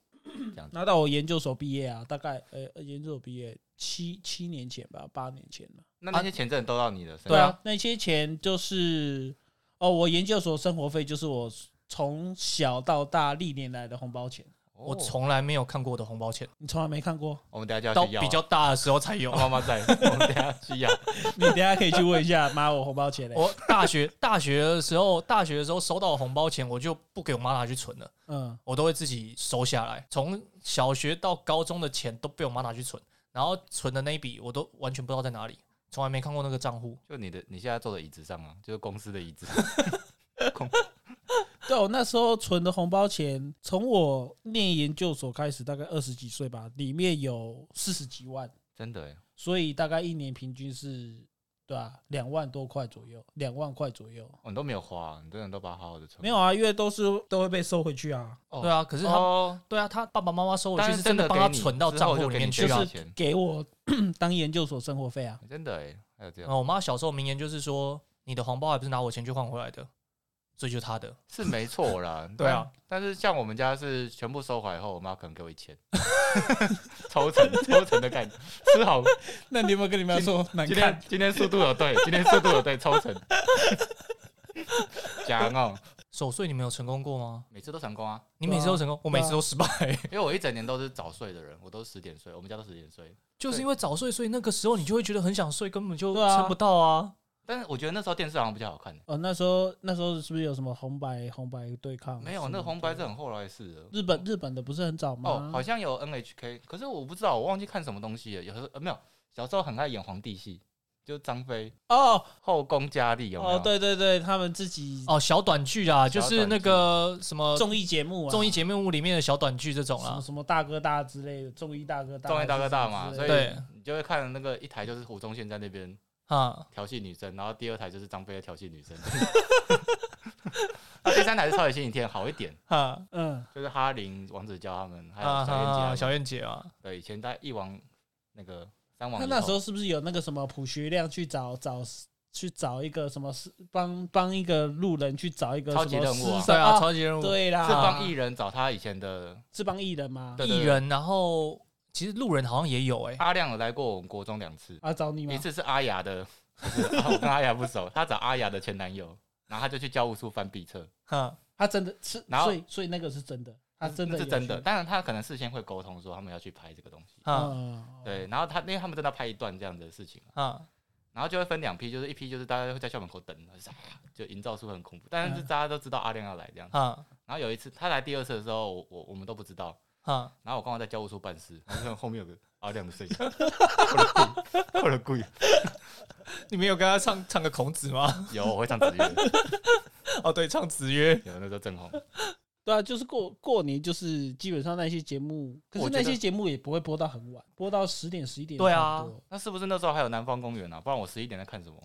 这样子。拿到我研究所毕业啊，大概呃研究所毕业七七年前吧，八年前了。那那些钱真的都到你的身上？对啊，那些钱就是哦，我研究所生活费就是我从小到大历年来的红包钱，哦我从来没有看过我的红包钱，你从来没看过？我们等下就到要去要啊。比较大的时候才有我。妈妈在，我们等下去要。你等一下可以去问一下妈，我红包钱嘞。我大学大学的时候，大学的时候收到红包钱，我就不给我妈拿去存了，嗯，我都会自己收下来。从小学到高中的钱都被我妈拿去存，然后存的那一笔我都完全不知道在哪里，从来没看过那个账户。就你的你现在坐的椅子上啊，就是公司的椅子。公 对，我那时候存的红包钱，从我念研究所开始，大概二十几岁吧，里面有四十几万，真的欸所以大概一年平均是，对吧、两万多块左右，两万块左右。我都没有花，你真的都把它好好的存。没有啊，因为都是都会被收回去啊，哦对啊，可是他、哦，对啊，他爸爸妈妈收回去是是真的帮他给你存到账户里面去啊你多少。就是钱给我 当研究所生活费啊。真的哎，还有这样我妈小时候名言就是说：“你的红包还不是拿我钱去换回来的，所以就是她的。是没错啦。对啊但，但是像我们家是全部收回来后，我妈可能给我一千，抽成抽成的概念，吃好。那你有没有跟你妈说难今天今天速度有对，今天速度有对，抽成。讲哦，守岁你没有成功过吗？每次都成功啊，你每次都成功，我每次都失败。因为我一整年都是早睡的人，我都是十点睡，我们家都十点睡。就是因为早睡，所以那个时候你就会觉得很想睡，根本就对啊撑不到啊。但是我觉得那时候电视好像比较好看、哦，那时候那时候是不是有什么红白红白对抗？没有，那红白是很后来的事了。日本日本的不是很早吗？哦，好像有 NHK，可是我不知道，我忘记看什么东西了。有时候呃没有，小时候很爱演皇帝戏，就张飞哦后宫佳丽有没有？哦，对对对，他们自己哦，小短剧啊，就是那个什么综艺节目啊，综艺节目里面的小短剧这种啊。什么什么大哥大之类的，综艺大哥大，综艺大哥大嘛，所以你就会看那个一台就是胡宗宪在那边啊，调戏女生，然后第二台就是张飞在调戏女生。啊第三台是超级星期天，好一点，哈。嗯，就是哈林、王子娇他们，还有啊小燕姐他们。小燕姐啊，对，以前在一王那个三王他以后，那时候是不是有那个什么朴学亮去找找去找一个什么是帮帮一个路人去找一个超什么级任务对啊，超级任务。对啦，是帮艺人找他以前的是帮艺人吗？对。艺人，然后其实路人好像也有哎、阿亮有来过我们国中两次，啊，找你吗？一？次是阿雅的，不是啊我跟阿雅不熟，他找阿雅的前男友，然后他就去教务处翻笔册，哈，他真的是，然后所以所以那个是真的，他真的有是真的，去？当然他可能事先会沟通说他们要去拍这个东西，哈嗯，对，然后他因为他们真的要拍一段这样的事情啊，哈，然后就会分两批，就是一批就是大家会在校门口等，就是啊就营造出很恐怖，但是嗯。大家都知道阿亮要来这样。嗯然后有一次他来第二次的时候，我我我们都不知道，哈，然后我刚好在教务处办事，然后看后面有个阿亮的声音，我的贵，你们有跟他唱唱个孔子吗？有我会唱子曰，哦，对，唱子曰。有那时候正红，对啊，就是过过年，就是基本上那些节目，可是那些节目也不会播到很晚，播到十点十一点。对啊，那是不是那时候还有南方公园啊？不然我十一点在看什么？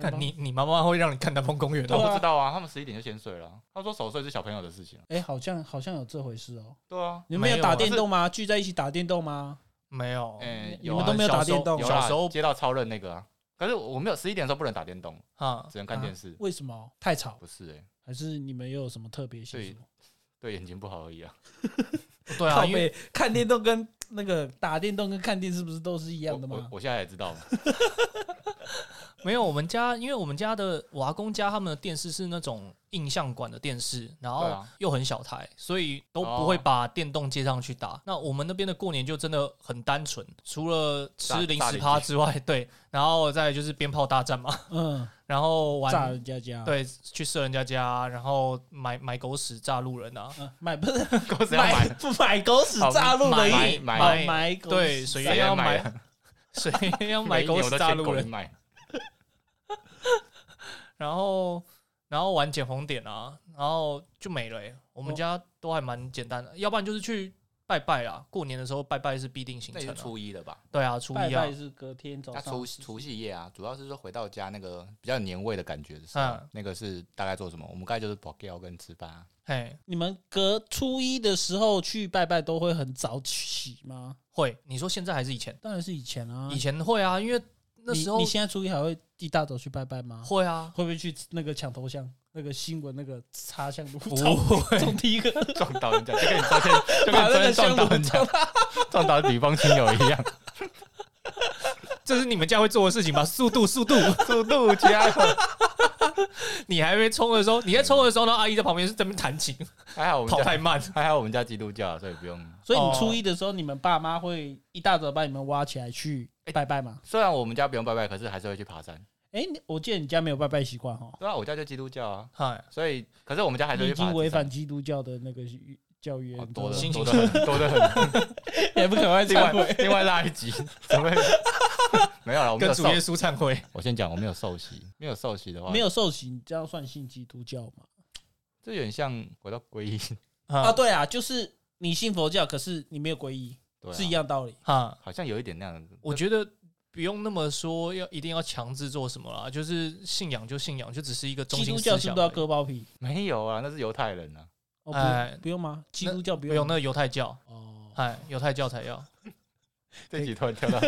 看你，你妈妈会让你看南方公园的？不知道啊，他们十一点就先睡了。他说守岁是小朋友的事情啊。哎，好像好像有这回事哦。对啊，你们没有打电动吗？聚在一起打电动吗？没有，嗯，你们都没有打电动小时候接到超人那个啊。可是我没有十一点的时候不能打电动，啊，只能看电视。为什么？太吵，不是哎，还是你们又有什么特别习对俗？对眼睛不好而已啊。对啊，靠因为看电动跟那个打电动跟看电视不是都是一样的吗？我我我现在也知道了，没有我们家，因为我们家的我阿公家他们的电视是那种印象馆的电视，然后啊又很小台，所以都不会把电动接上去打。那我们那边的过年就真的很单纯，除了吃零食趴之外，对，然后再就是鞭炮大战嘛，嗯，然后炸玩人家家，，对，去射人家家，然后买买狗屎炸路人啊，嗯，买不是 狗子要买，不买狗屎炸路人，买哦买买狗对，谁源要买买啊，水源 要买狗屎炸路人。然后然后玩捡红点啊，然后就没了、欸。我们哦家都还蛮简单的，要不然就是去拜拜啦。过年的时候拜拜是必定行那也是程、啊。初一的吧？对啊，初一啊拜拜，是隔天早那上除除夕夜啊，主要是说回到家那个比较年味的感觉的时候嗯，那个是大概做什么？我们刚才就是保料跟吃饭啊。嘿，你们隔初一的时候去拜拜都会很早起吗？会。你说现在还是以前？当然是以前啊，以前会啊，因为那你时候你现在初一还会一大早去拜拜吗？会啊，会不会去那个抢头像？那个新闻那个插香炉，不冲会。冲第一个，撞到人家，就跟你昨天 就跟昨天撞到人家，撞到女方亲友一样，这是你们家会做的事情吧？速度，速度！速度加油。你还没冲的时候，你在冲的时候呢，阿姨在旁边是在那边弹琴，还好我们家跑太慢。还好我们家基督教，所以不用。所以你哦初一的时候，你们爸妈会一大早把你们挖起来去拜拜嘛？虽然我们家不用拜拜，可是还是会去爬山。哎、你我记得你家没有拜拜习惯哈，对啊，我家就基督教啊，嗨，所以可是我们家还是你已会去爬山经违反基督教的那个教约哦，多的心情多的很 多的很。也不可能另外。另外拉一集，怎么？没有了，跟主耶。稣忏悔。我先讲，我没有受洗，没有受洗的话，没有受洗，你这样算信基督教吗？这有点像回到皈依，啊，啊，对啊，就是你信佛教，可是你没有皈依，对啊，是一样道理。哈，好像有一点那样的。我觉得不用那么说，要一定要强制做什么啦，就是信仰就信仰，就只是一个中基心督教是不是都要。割包皮？没有啊，那是犹太人啊。哎用不用吗？基督教不不用用那个犹太教，哦。哎，犹太教才要。这集突然跳到，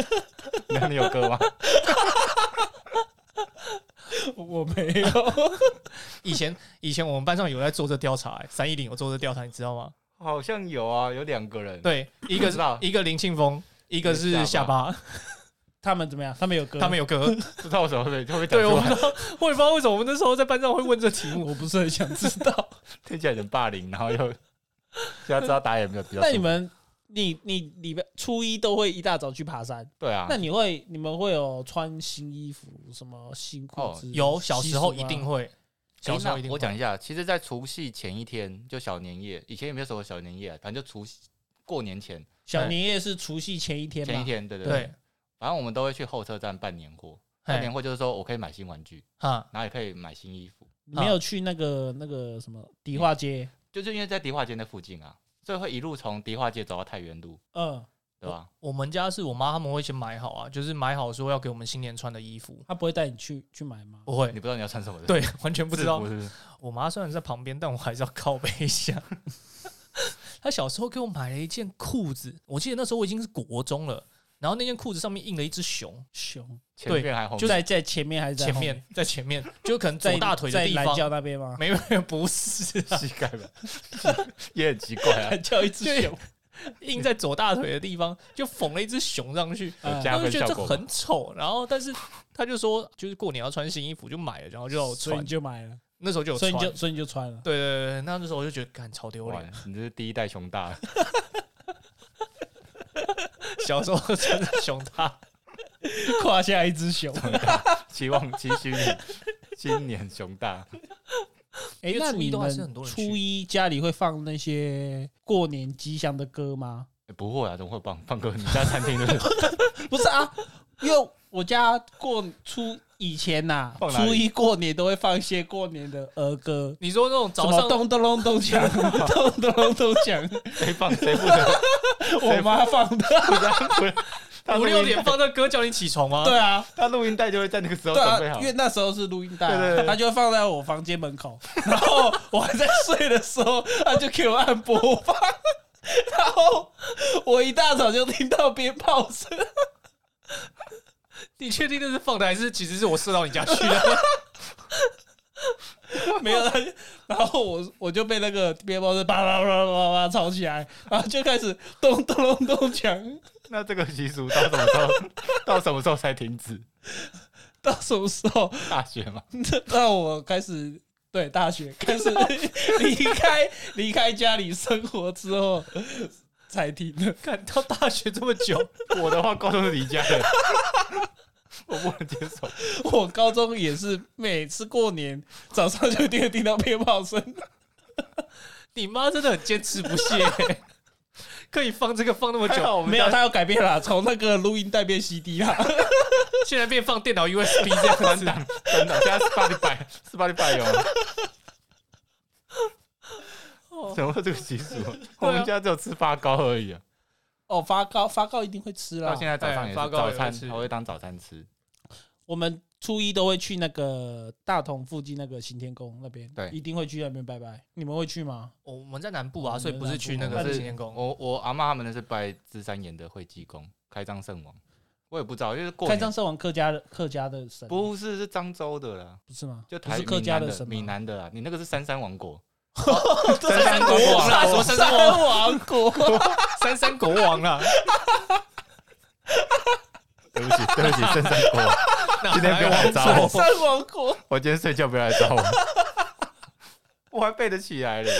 那你有歌吗？我没有。以前以前我们班上有在做这调查、欸，三一零有做这调查，你知道吗？好像有啊，有两个人。，对，一个是知道一个林庆峰，一个是下巴，他们怎么样？他们有歌？他们有歌。不知道为什么会会不会讲对，我，不知道，我也不知道为什么我们那时候在班上会问这题目。我不是很想知道。听起来有点霸凌，然后又现在知道答案有没有比较。那你们，你你礼拜初一都会一大早去爬山？对啊，那你会你们会有穿新衣服、什么新裤子？哦有小时候一定会。会，小时候一定会。诶那我讲一下，其实，在除夕前一天，就小年夜，以前也没有什么小年夜啊，反正就除夕过年前小年夜是除夕前一天？前一天，对对对，反正我们都会去候车站办年货。办年，货就是说我可以买新玩具，啊，然后也可以买新衣服，你没有去那个那个什么迪化街？就是因为在迪化街那附近啊，所以会一路从迪化街走到太原路，嗯，对吧？我们家是我妈他们会先买好啊，就是买好说要给我们新年穿的衣服，她不会带你去去买吗？不会你，不知道你要穿什么的，对，完全不知道。是不是？我妈虽然在旁边，但我还是要靠背一下。她小时候给我买了一件裤子，我记得那时候我已经是国中了，然后那件裤子上面印了一只熊，熊前面还红就在在前面还是在后前面在前面，就可能在大腿的地方，教那边吗？没有不是啊，膝盖吧，也很奇怪啊叫。一只熊，印在左大腿的地方就缝了一只熊上去，他就觉得这很丑，然后但是他就说就是过年要穿新衣服就买了，然后就穿所以你，就买了，那时候就有穿，所以你就所以你就穿了。对对对对，那那时候我就觉得干超丢哇脸，，你这是第一代熊大，小时候穿的熊大，胯下一只熊。希望期许你今年熊大。哎、那你们很多人初一家里会放那些过年吉祥的歌吗？欸不会啊，怎么会放放歌？你家餐厅的 不是啊，因为我家过初以前呐、初一过年都会放一些过年的儿歌，你说那种早上咚咚咚咚响，咚咚咚咚响，谁放谁负责？我妈放的。五六点放那歌叫你起床吗？对啊，他录音带就会在那个时候对准备好，啊因。为那时候是录音带、对对他就放在我房间门口，然后我还在睡的时候，他就给我按播放，然后我一大早就听到鞭炮声，你确定那是放的，还是其实是我射到你家去的？没有，然后我我就被那个鞭炮声叭叭叭叭叭吵起来，然后就开始咚咚咚咚响，那这个习俗到什么时候？到什么时候才停止？到什么时候？大学嘛，那我开始对大学开始 离开离开家里生活之后才停的。看到大学这么久，我的话高中是离家的，我不能接受。我高中也是每次过年早上就一定会听到鞭炮声，你妈真的很坚持不懈、可以放这个放那么久，没有，我们家他要改变了，从那个录音带变 CD 啦。现在变放电脑 USB 这样子。真的真的，现在 Spotify Spotify 有，怎么这个习俗？我们家只有吃发糕而已啊。哦，发糕发糕一定会吃啦到。现在早上也是哎发糕早餐，吃还会当早餐吃。我们初一都会去那个大同附近那个行天宫那边，对一定会去那边拜拜。你们会去吗？我们在南部啊，哦所以不是去那个行天宫。我我阿妈他们那是拜芝山岩的惠济公，开张圣王。我也不知道，因为开张圣王客家的客家的神，不是是漳州的啦，不是吗？就台客家闽南神闽南的啦。你那个是三山王国，三山国王啦什么三山王王国？三山国王啦，对不起对不起，三山国王，今天不要来找三我，三王国，我今天睡觉不要来找我，我还背得起来了。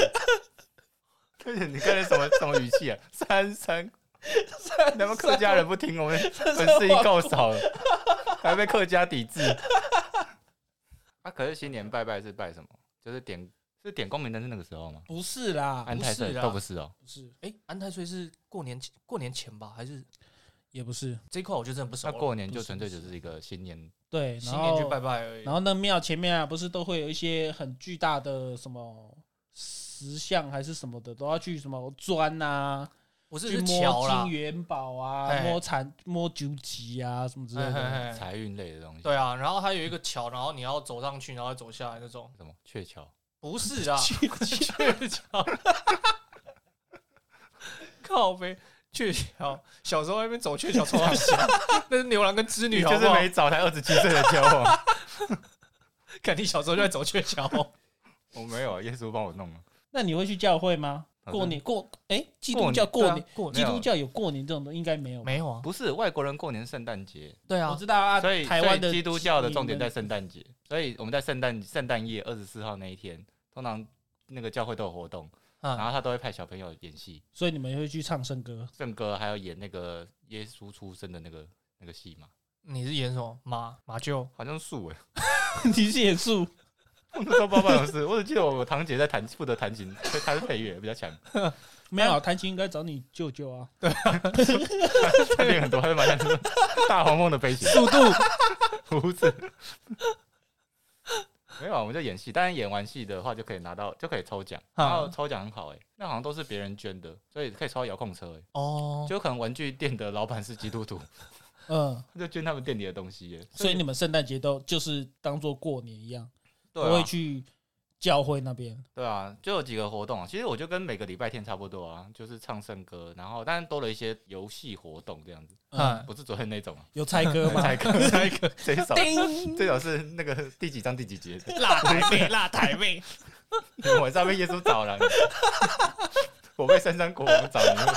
而且你刚才什么什么语气啊？三山，你们客家人不听我们？粉丝已经够少了，还被客家抵制。啊，可是新年拜拜是拜什么？就是点是点光明灯是那个时候吗？不是啦，安太岁都不是哦。不是，哎，安太岁是过年前过年前吧？还是也不是。这块我就真的不熟了。那过年就纯粹只是一个新年，对，新年去拜拜而已。然后那庙前面啊，不是都会有一些很巨大的什么石像还是什么的，都要去什么钻啊，不是是去摸金，元宝啊，哎摸财摸九级啊什么之类的。财运类的东西。对啊，然后还有一个桥，然后你要走上去，然后走下来那种。什么鹊桥？不是啊，鹊桥，靠背鹊桥，小时候在那边走鹊桥冲到小，那是牛郎跟织女，好不好？就是没找才二十七岁的交往。肯定小时候就在走鹊桥，我没有啊，耶稣帮我弄了。那你会去教会吗？过年过哎，基督教过年，过基督教有过年这种东西应该没有？没有啊？不是外国人过年圣诞节，对啊我，知道啊，所以台湾的基督教的重点在圣诞节，所以我们在圣诞圣诞夜二十四号那一天，通常那个教会都有活动，然嗯，后他都会派小朋友演戏、所以你们会去唱圣歌。圣歌，还有演那个耶稣出生的那个那个戏嘛，你是演什么？马马厩？好像树哎、你是演树，我那时候不知道发生什么事，我只记得我堂姐在弹负责弹琴，所以她是配乐比较强，没有啊弹琴应该找你舅舅啊。她练很多，她是蛮像大黄蜂的飞行，速度。不是。没有啊，我们就演戏，当然演完戏的话就可以拿到，就可以抽奖，啊然后抽奖很好哎、那好像都是别人捐的，所以可以抽到遥控车哎、哦，就可能玩具店的老板是基督徒，嗯，就捐他们店里的东西耶、所以你们圣诞节都就是当做过年一样，不啊。会去教会那边，对啊，就有几个活动啊。其实我就跟每个礼拜天差不多啊，就是唱圣歌，然后当然多了一些游戏活动这样子，嗯，嗯，不是昨天那种啊。有猜歌吗？猜歌，猜歌，这一首叮，这首是那个第几章第几节的？辣台妹，辣台妹，晚上被耶稣找了，我被三山国王找了。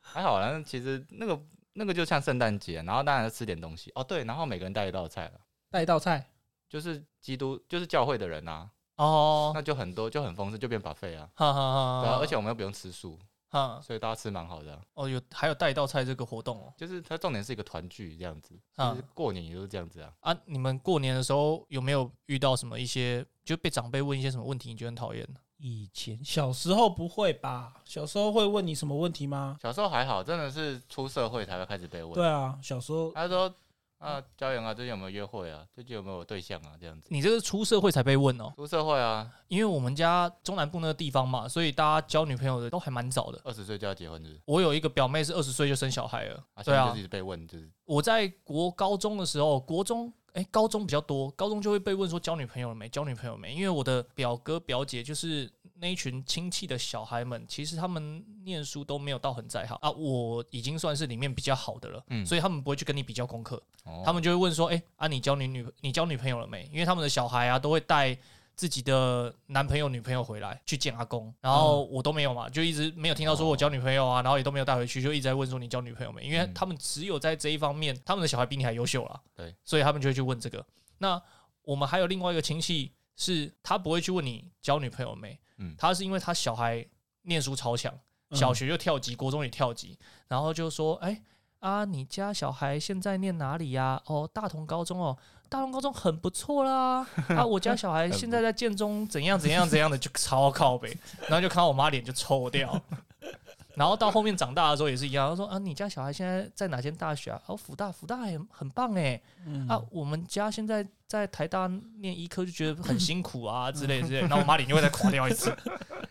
还好啦，其实那个那个就像圣诞节，然后当然吃点东西。哦，对，然后每个人带一道菜了，带一道菜，就是基督就是教会的人啊，哦，那就很多就很丰盛，就变 buffet 啊，哈哈哈，对啊，而且我们又不用吃素，哈，所以大家吃蛮好的啊、哦，有还有带一道菜这个活动哦，就是它重点是一个团聚这样子，啊就是过年也都是这样子啊。啊，你们过年的时候有没有遇到什么一些就被长辈问一些什么问题，你觉得很讨厌的？以前小时候不会吧？小时候会问你什么问题吗？小时候还好，真的是出社会才会开始被问。对啊，小时候他说啊，焦阳啊，最近有没有约会啊？最近有没有对象啊？这样子。你这个出社会才被问哦，出社会啊，因为我们家中南部那个地方嘛，所以大家交女朋友的都还蛮早的。二十岁就要结婚是是？我有一个表妹是二十岁就生小孩了，啊，现对啊在就是一直被问，就是我在国高中的时候，国中哎、高中比较多，高中就会被问说交女朋友了没？交女朋友没？因为我的表哥表姐就是那一群亲戚的小孩们，其实他们念书都没有到很在行啊，我已经算是里面比较好的了，嗯所以他们不会去跟你比较功课，哦他们就会问说，哎、啊你交你女你交女朋友了没？因为他们的小孩啊都会带。自己的男朋友、女朋友回来去见阿公，然后我都没有嘛，就一直没有听到说我交女朋友啊，然后也都没有带回去，就一直在问说你交女朋友没？因为嗯。他们只有在这一方面，他们的小孩比你还优秀啦，对，所以他们就会去问这个。那我们还有另外一个亲戚，是他不会去问你交女朋友没，嗯。他是因为他小孩念书超强，嗯。小学就跳级，国中也跳级，然后就说，哎、啊，你家小孩现在念哪里呀、哦，大同高中哦，大同高中很不错啦。啊，我家小孩现在在建中怎样怎样怎样的，就超靠北，然后就看到我妈脸就抽掉。然后到后面长大的时候也是一样，他说啊，你家小孩现在在哪间大学啊？哦，福大，福大也很棒哎。嗯啊，我们家现在在台大念医科就觉得很辛苦啊 之类之类的，然后我妈脸就会再垮掉一次，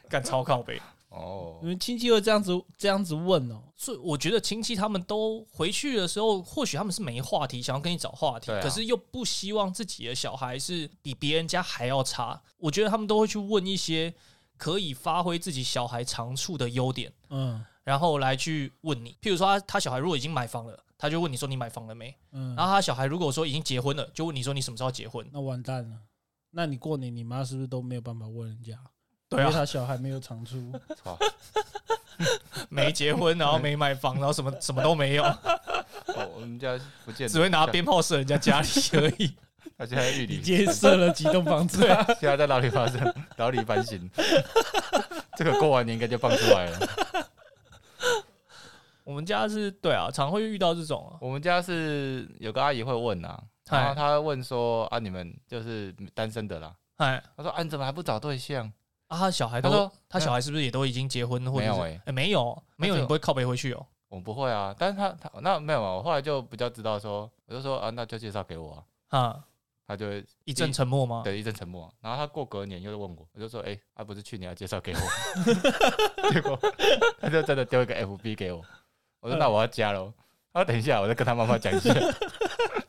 干超靠北。哦你，们亲戚会这样子这样子问哦？所以我觉得亲戚他们都回去的时候，或许他们是没话题，想要跟你找话题，啊可是又不希望自己的小孩是比别人家还要差。我觉得他们都会去问一些可以发挥自己小孩长处的优点，嗯然后来去问你。譬如说他他小孩如果已经买房了，他就问你说你买房了没？嗯，然后他小孩如果说已经结婚了，就问你说你什么时候结婚？那完蛋了。那你过年你妈是不是都没有办法问人家？对啊，因为他小孩没有长处。操，没结婚，然后没买房，然后什么什么都没有，哦我们家不见得只会拿鞭炮射人家家里而已。而且还玉你里，今天设了几栋房子啊？现在在牢里发生，牢里翻新，这个过完年应该就放出来了。我们家是对啊，常会遇到这种啊。我们家是有个阿姨会问啊，然后嗨她会问说啊，你们就是单身的啦？哎，她说啊，你怎么还不找对象？啊，他小孩都他说，他小孩是不是也都已经结婚，或者是没有欸哎没有没有，你不会靠背回去哦。我不会啊，但是他他那没有啊，我后来就比较知道说，我就说啊，那就介绍给我啊，啊，他就会一阵沉默吗？对一阵沉默，然后他过隔年又问我，我就说哎，啊不是去年要介绍给我，结果他就真的丢一个 FB 给我，我说那我要加喽，他说等一下，我再跟他妈妈讲一下，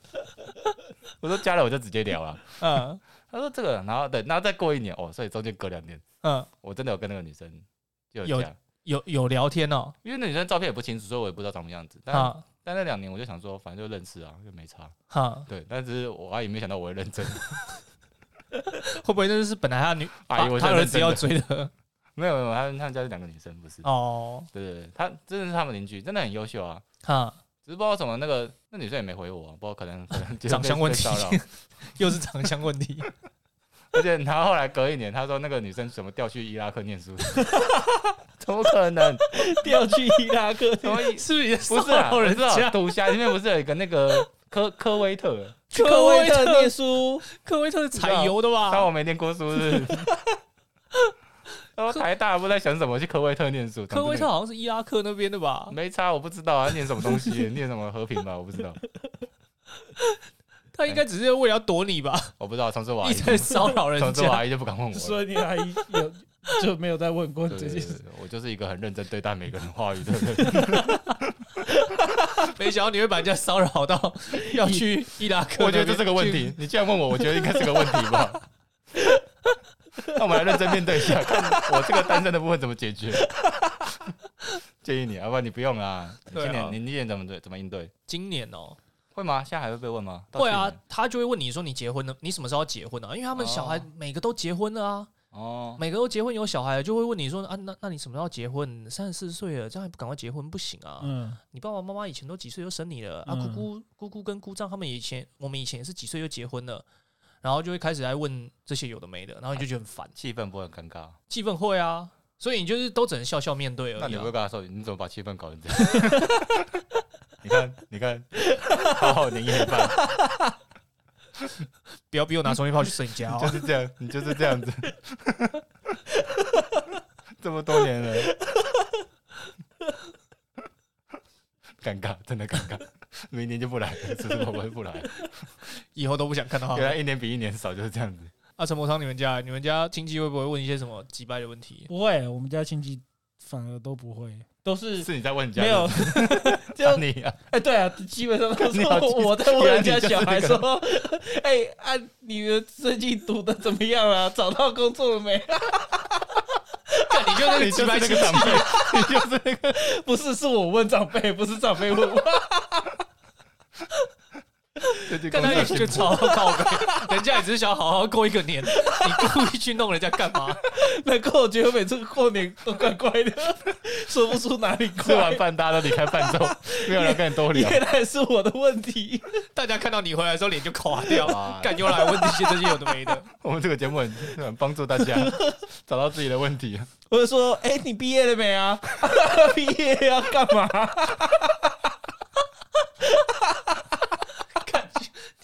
我说加了我就直接聊了。嗯。他说这个，然后等，然后再过一年哦，所以中间隔两年，嗯，我真的有跟那个女生就有讲，有有聊天哦。因为那女生照片也不清楚，所以我也不知道长什么样子。但、哈但那两年我就想说，反正就认识啊，就没差。哈，对，但是我阿姨没想到我会认真，会不会那是本来他女阿姨我他儿子要是认真的，追的没有 没有，他们他们家是两个女生，不是？哦？对对对，他真的是他们邻居，真的很优秀啊。哈，只是不知道为什么那个那女生也没回我、啊，不知道可能长相问题 又是长相问题。而且他后来隔一年，他说那个女生怎么调去伊拉克念书，怎么可能？调去伊拉克，什么意是不是不是啊，骚扰人知道家？赌侠里面不是有一个那个科科威特，科威特念书，科威特是采油的当吧？我没念过书是不是？然后台大不知道在想什么，去科威特念书。科威特好像是伊拉克那边的吧？没差，我不知道啊，念什么东西，念什么和平吧，我不知道，他应该只是为了要躲你吧？我不知道。从此我阿姨，一直在骚扰人家。从此我阿姨就不敢问我了。所以你阿姨有 就没有再问过对这件事。对对对，我就是一个很认真对待每个人话语的人。没想到你会把人家骚扰到要去伊拉克那边。我觉得这是个问去题。你既然问我，我觉得应该是个问题吧。那我们来认真面对一下，看我这个单身的部分怎么解决。建议你，要不然你不用啊。你对啊今年你今年怎么对怎么应对？今年哦，会吗？现在还会被问吗？会啊，他就会问你说你结婚了，你什么时候结婚啊？因为他们小孩哦每个都结婚了啊，哦，每个都结婚有小孩，就会问你说啊，那那你什么时候结婚？三十四岁了，这样还不赶快结婚不行啊！嗯，你爸爸妈妈以前都几岁就生你了啊？姑嗯姑姑姑跟姑丈他们以前，我们以前也是几岁就结婚了，然后就会开始来问这些有的没的，然后你就觉得很烦，气氛不会很尴尬。气氛会啊，所以你就是都只能笑笑面对而已、啊那你会。跟他说，你怎么把气氛搞成这样？你看，你看，好好年夜饭不要逼我拿充气炮去射你家哦！就是这样，你就是这样子，这么多年了，尴尬，真的尴尬，明年就不来了，是不是我会不来？以后都不想看到他原来。一年比一年少，就是这样子。啊，陈柏昌，你们家你们家亲戚会不会问一些什么击败的问题？不会，我们家亲戚反而都不会，都是是你在问人家，没有，就就 你啊，哎，对啊，基本上都 是我在问人家小孩说，哎，啊，你们最近读的怎么样啊？找到工作了没？干你就那个你就是那个长辈，你就是那个，不是，是我问长辈，不是长辈问我。最近干他也工作就超靠背，人家也只是想好好过一个年，你故意去弄人家干嘛？难怪我觉得每次过年都怪怪的，说不出哪里怪。吃完饭大家都离开饭桌，没有人跟你多聊。原来是我的问题。大家看到你回来的时候脸就垮掉啊，干又来问这些这些有的没的。我们这个节目很很帮助大家找到自己的问题。我就说，哎、你毕业了没啊？毕业要干嘛？看，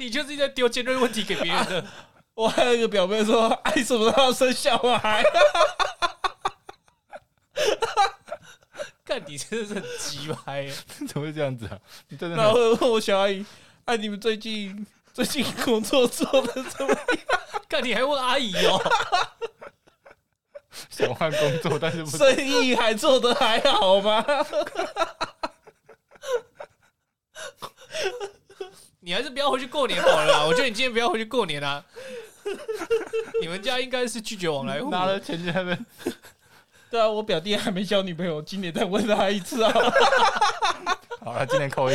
你就是在丢尖锐问题给别人的。我还有一个表妹说，哎，什么时候要生小孩？看，你真的是很鸡掰耶！怎么会这样子啊？你真的然后问我小阿姨，哎、你们最近最近工作做的怎么样？看，你还问阿姨哦？想换工作，但是不生意还做得还好吗？你还是不要回去过年好了啦。我觉得你今天不要回去过年啊。你们家应该是拒绝往来户，拿了钱在那边，对啊，我表弟还没交女朋友，今年再问他一次啊。好了，今年扣一，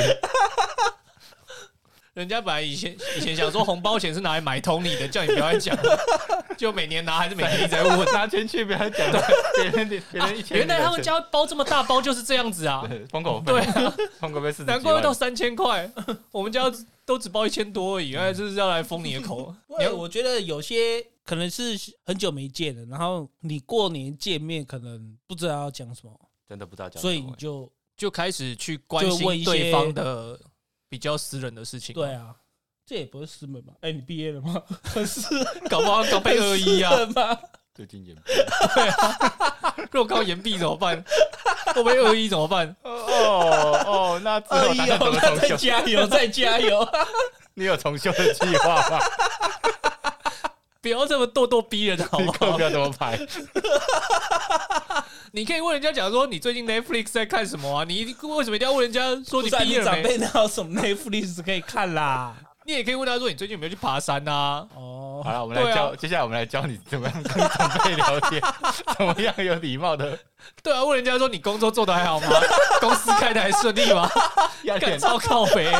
人家本来以前以前想说红包钱是拿来买通你的，叫你不要再讲，就每年拿还是每年一直在问。拿钱去，不要讲别人别人一千，原来他们家包这么大包就是这样子啊，封口费，对啊，封口费四十几难怪会到，三千块，我们家都只包一千多而已，原来就是要来封你的口。你要我觉得有些可能是很久没见了，然后你过年见面可能不知道要讲什么，真的不知道讲什所，以你就就开始去关心对方的比较私人的事情。对，啊，这也不是私门吧？哎、你毕业了吗？是搞不好搞被恶意啊？最近也如果靠岩壁怎么办？会不会恶意怎么办？哦哦，那之后打算哎呦，怎么那再重修？加油，再加油！你有重修的计划吗？不要这么咄咄逼人好不好你课表？怎么排？你可以问人家讲说你最近 Netflix 在看什么啊？你为什么一定要问人家说你不是啊毕业了没？长辈哪有什么 Netflix 可以看啦？你也可以问他说你最近有没有去爬山啊？哦，好了，我们来教，接下来我们来教你怎么样跟长辈聊天，怎么样有礼貌的，对啊，问人家说你工作做得还好吗？公司开的还顺利吗？干压力很超靠北、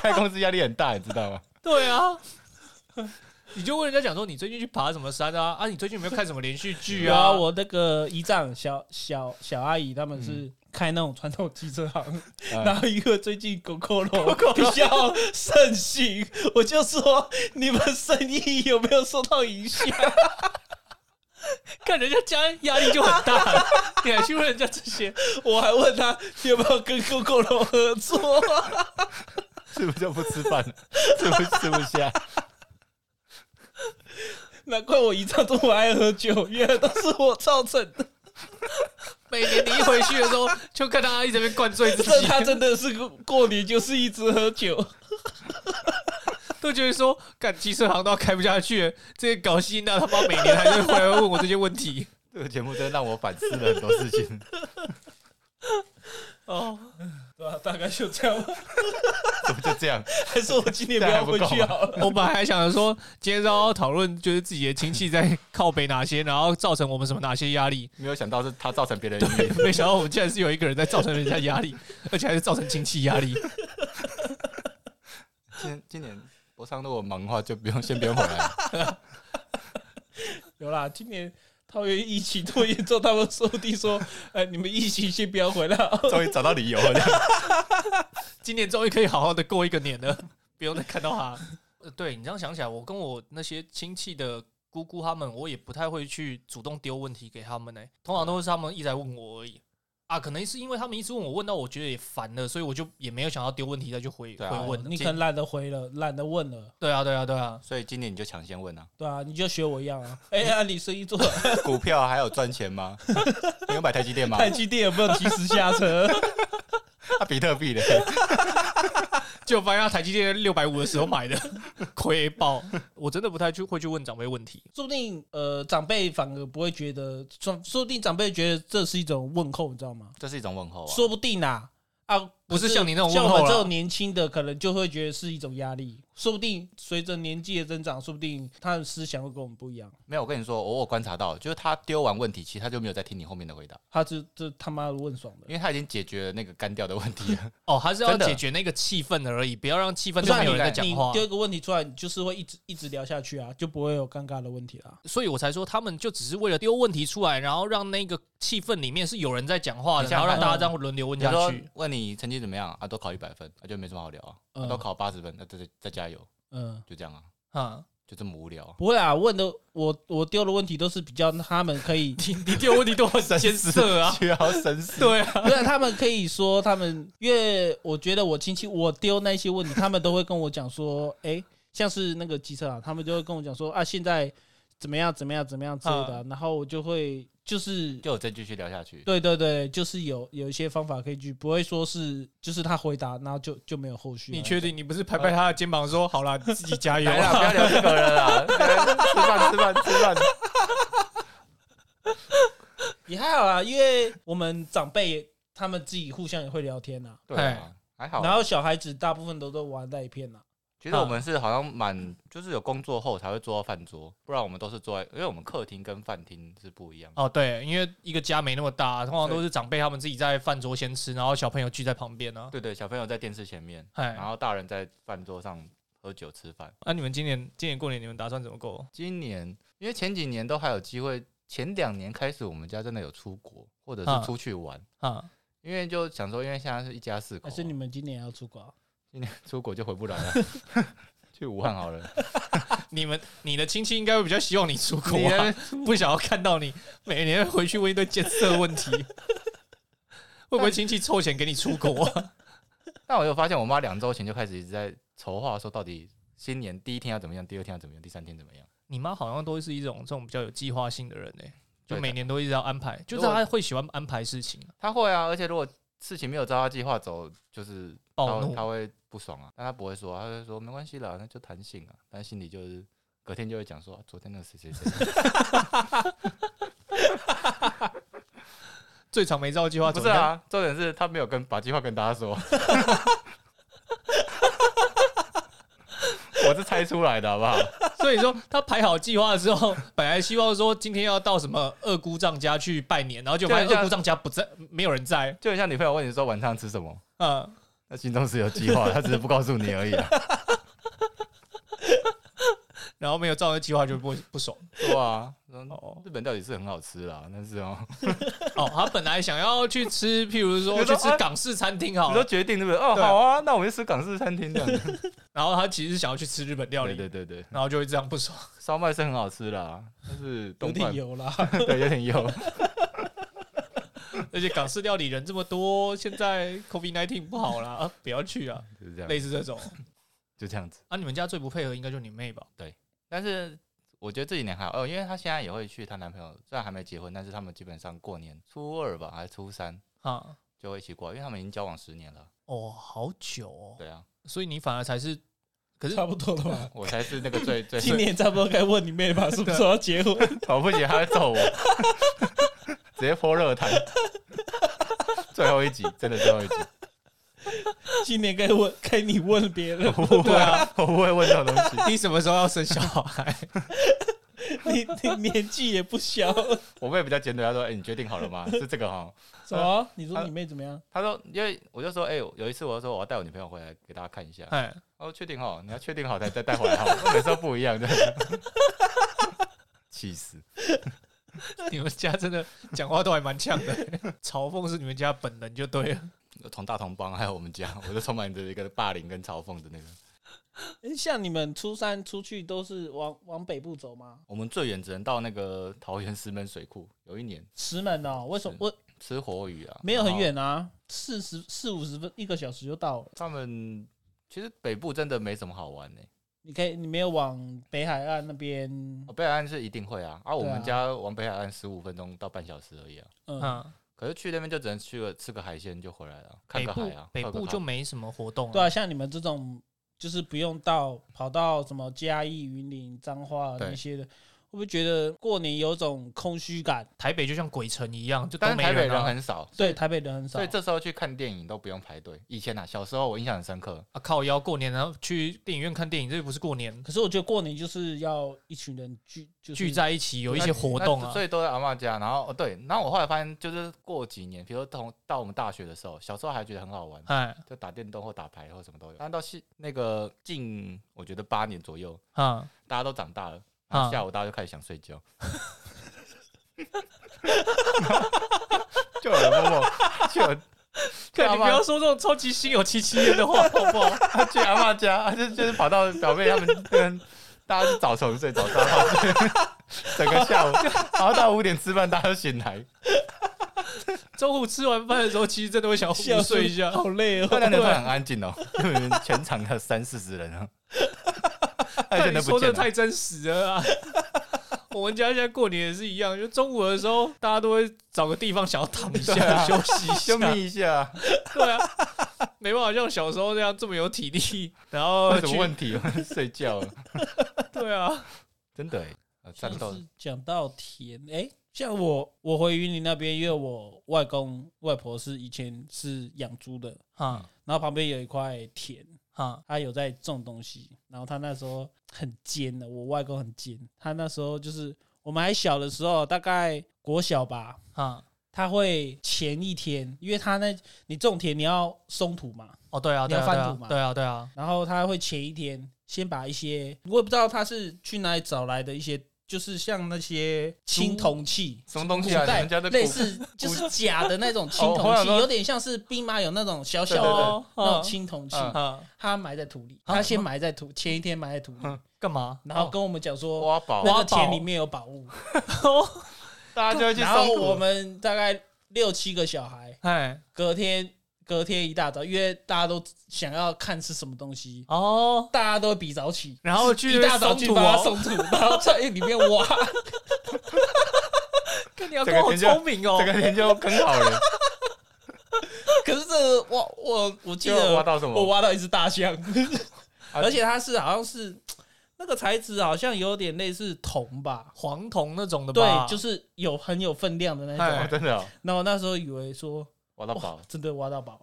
开公司压力很大，你知道吗？对啊，你就问人家讲说你最近去爬什么山啊？啊，你最近有没有看什么连续剧啊？我那个姨丈小小小阿姨他们是开那种传统机车行，然后因为最近狗狗肉比较盛行，我就说你们生意有没有受到影响？看人家家压力就很大，你还去问人家这些？我还问他有没有跟狗狗肉合作，是不是就不吃饭了？是不是吃不下？难怪我姨丈这么爱喝酒，原来都是我造成的。每年你一回去的时候，就看他一直在那边灌醉自己，这他真的是过年就是一直喝酒，都觉得说，干汽车行都要开不下去，这些搞西那他妈每年还是回来问我这些问题。这个节目真的让我反思了很多事情。哦，对吧？大概就这样吧。怎么就这样？还是我今年不要回去好了。我本来还想着说，今天要讨论就是自己的亲戚在靠北哪些，然后造成我们什么哪些压力。没有想到是他造成别人。没想到我们竟然是有一个人在造成人家压力，而且还是造成亲戚压力。今今年博昌如果忙的话，就不用先不用回来了。有啦，今年桃园疫情这么严重，他们说不定说，哎，你们疫情先不要回来哦。终于找到理由了。今年终于可以好好的过一个年了，不用再看到他。呃，对你这样想起来，我跟我那些亲戚的姑姑他们，我也不太会去主动丢问题给他们呢、通常都是他们一直在问我而已。啊，可能是因为他们一直问我，问到我觉得也烦了，所以我就也没有想要丢问题再去回回问。你可能懒得回了，懒得问了，对啊，对啊，对啊，所以今年你就抢先问啊，对啊，你就学我一样啊。哎，呀你生意做 股票还有赚钱吗？你有买台积电吗？台积电有没有及时下车？啊，比特币的，就发现他台积电六百五的时候买的，亏爆。我真的不太去会去问长辈问题。说不定呃，长辈反而不会觉得，说说不定长辈觉得这是一种问候，你知道吗？这是一种问候啊。说不定啊啊，不是像你那种像我们这种年轻的，可能就会觉得是一种压力。说不定随着年纪的增长，说不定他的思想会跟我们不一样。没有，我跟你说，我我观察到，就是他丢完问题，其实他就没有再听你后面的回答，他这这他妈的问爽的因。为他已经解决了那个干掉的问题了。哦，还是要真的解决那个气氛而已，不要让气氛就没有人在讲你话。丢一个问题出来，你就是会一直一直聊下去啊，就不会有尴尬的问题了。所以我才说他们就只是为了丢问题出来，然后让那个气氛里面是有人在讲话的，然后让大家这样轮流问下去。问你成绩怎么样啊？都考一百分，那、就没什么好聊啊。都考八十分，那再再再加油，嗯，就这样啊，哈，就这么无聊。不会啊，问的我我丢的问题都是比较他们可以，你你丢问题都很艰涩啊。需要深思。对啊，不是他们可以说他们，因为我觉得我亲戚我丢那些问题，他们都会跟我讲说，哎、像是那个机车啊，他们就会跟我讲说啊，现在怎么样怎么样怎么样之类的啊、然后我就会就是就有再继续聊下去。对对对，就是有有一些方法可以去，不会说是就是他回答，然后就就没有后续。你确？定你不是拍拍他的肩膀说好了，你自己加油不要啊？聊这个了啦，吃饭吃饭吃饭。也还好啦，因为我们长辈他们自己互相也会聊天呐、对啊，还好。然后小孩子大部分都都玩在一片呐、其实我们是好像蛮，就是有工作后才会坐到饭桌，不然我们都是坐在，因为我们客厅跟饭厅是不一样的。哦，对，因为一个家没那么大，通常都是长辈他们自己在饭桌先吃，然后小朋友聚在旁边呢、对对，小朋友在电视前面，哎，然后大人在饭桌上喝酒吃饭。那、你们今年今年过年你们打算怎么过？今年因为前几年都还有机会，前两年开始我们家真的有出国或者啊是出去玩，啊，因为就想说，因为现在是一家四口可，是你们今年要出国啊？今年出国就回不来了，去武汉好了。你们你的亲戚应该会比较希望你出国不想要看到你每年回去问一堆建设问题。会不会亲戚凑钱给你出国、啊？但 我又发现，我妈两周前就开始一直在筹划，说到底新年第一天要怎么样，第二天要怎么样，第三天怎么样。你妈好像都是一种这种比较有计划性的人呢、就每年都一直要安排，就是她会喜欢安排事情。她会啊，而且如果事情没有照他计划走，就是她暴怒。会不爽啊，但他不会说，他会说没关系啦，那就弹性啊，但心里就是隔天就会讲说，啊昨天那个谁谁谁，最长没照计划，不是啊，重点是他没有跟把计划跟大家说，我是猜出来的好不好？所以说他排好计划的时候，本来希望说今天要到什么二姑丈家去拜年，然后就发现二姑丈家不在，没有人在。就很像女朋友问你说晚上吃什么，嗯，那心中是有计划，他只是不告诉你而已啊。然后没有照那计划就不不爽。对啊，日本料理是很好吃啦，但是哦，哦，他本来想要去吃，譬如说去吃港式餐厅好你都，决定对不对？哦，对好啊，那我们就吃港式餐厅这样子。然后他其实是想要去吃日本料对理，对对对，然后就会这样不爽。烧麦是很好吃啦，但是有点油啦。对有点油。而且港式料理人这么多，现在 COVID nineteen 不好啦，啊不要去啊，就是这样，类似这种。就这样子。啊，你们家最不配合应该就你妹吧？但是我觉得这几年还好，哦，因为她现在也会去她男朋友，虽然还没结婚，但是他们基本上过年初二吧，还是初三啊，就会一起过，因为他们已经交往十年了。哦，好久哦，对啊，所以你反而才是，可是差不多了吧？我才是那个最 最今年差不多该问你妹吧，什么时候要结婚？我不行，他会揍我，直接泼热汤。最后一集，真的最后一集。今年该问该你问别人，我不会啊，我不会问这种东西。你什么时候要生小孩？你你年纪也不小，我妹比较尖锐，她说：“哎、你决定好了吗？是这个哈。什么？你说你妹怎么样？”她说：“因为我就说，哎、有一次我就说我要带我女朋友回来给大家看一下。哎，她说确定哈，你要确定好才再带回来哈，每次都不一样的。气死！你们家真的讲话都还蛮呛的，嘲讽是你们家本能就对了。从大同帮还有我们家，我就充满着一个霸凌跟嘲讽的那个。诶像你们初三出去都是往往北部走吗？我们最远只能到那个桃园石门水库，有一年石门哦，为什么我吃活鱼啊，没有很远啊？四十四五十分一个小时就到了。他们其实北部真的没什么好玩呢、你可以，你没有往北海岸那边，哦，北海岸是一定会啊，啊，我们家往北海岸十五分钟到半小时而已啊。嗯，嗯，可是去那边就只能去个吃个海鲜就回来了，看个海啊。北部就没什么活动对啊，像你们这种就是不用到跑到什么嘉义、云林、彰化那些的，会不会觉得过年有种空虚感？台北就像鬼城一样，就但是台北人啊。很少，对，台北人很少所以。这时候去看电影都不用排队。以前啊，小时候我印象很深刻，啊靠腰过年然后去电影院看电影，这又不是过年，可是我觉得过年就是要一群人聚，就是聚在一起有一些活动啊所。以都在阿嬷家。然后哦对，然后我后来发现，就是过几年，比如说同到我们大学的时候，小时候还觉得很好玩，哎，就打电动或打牌或什么都有。但到现那个近，我觉得八年左右，啊，大家都长大了，然啊后下午大家就开始想睡觉，就有人默默就有看你不要说这种超级心有戚戚焉的话，好不好？他去阿嬷家，他就就是跑到表妹他们跟大家去找床睡，找沙发睡，整个下午，然后到五点吃饭，大家都醒来。中午吃完饭的时候，其实真的会想睡一下。好累哦。那那年饭很安静哦，因为全场有三四十人啊，他看现你说的。太真实了啊！我们家现在过年也是一样，就中午的时候，大家都会找个地方想要躺一下、啊休息一就下。眯一下，对啊，没办法像小时候那样这么有体力，然后 什么去问题？睡觉了，对啊，真的欸呃战斗讲到田，哎、像我我回云林那边，因为我外公外婆是以前是养猪的，哈然后旁边有一块田，哈他有在种东西，然后他那时候很尖的，我外公很尖，他那时候就是我们还小的时候，大概国小吧，啊，他会前一天，因为他那你种田你要松土嘛，哦对啊，你对啊，对啊要翻土嘛对啊，对啊，然后他会前一天先把一些，我也不知道他是去哪里找来的一些，就是像那些青铜器，什么东西啊？你古代们家类似就是假的那种 青铜器，有点像是兵马俑那种小小的那种青铜器，他埋在土里，啊他先埋在土，前一天埋在土里，嗯。干嘛？然后跟我们讲说挖宝，那个挖宝田里面有宝物，哦，大家就会去然后我。们大概六七个小孩，哎，隔天隔天一大早，因为大家都想要看是什么东西，哦，大家都会比早起。然后去一大早去把它哦，松土，然后在里面挖。看你要跟我这个天就聪明哦这，个天就更好了，可是这个挖我我记就得挖到什么？我挖到一只大象，啊而且它是好像是那个材质好像有点类似铜吧，黄铜那种的吧？对，就是有很有分量的那种。真的哦那我那时候以为说哇挖到宝，，真的挖到宝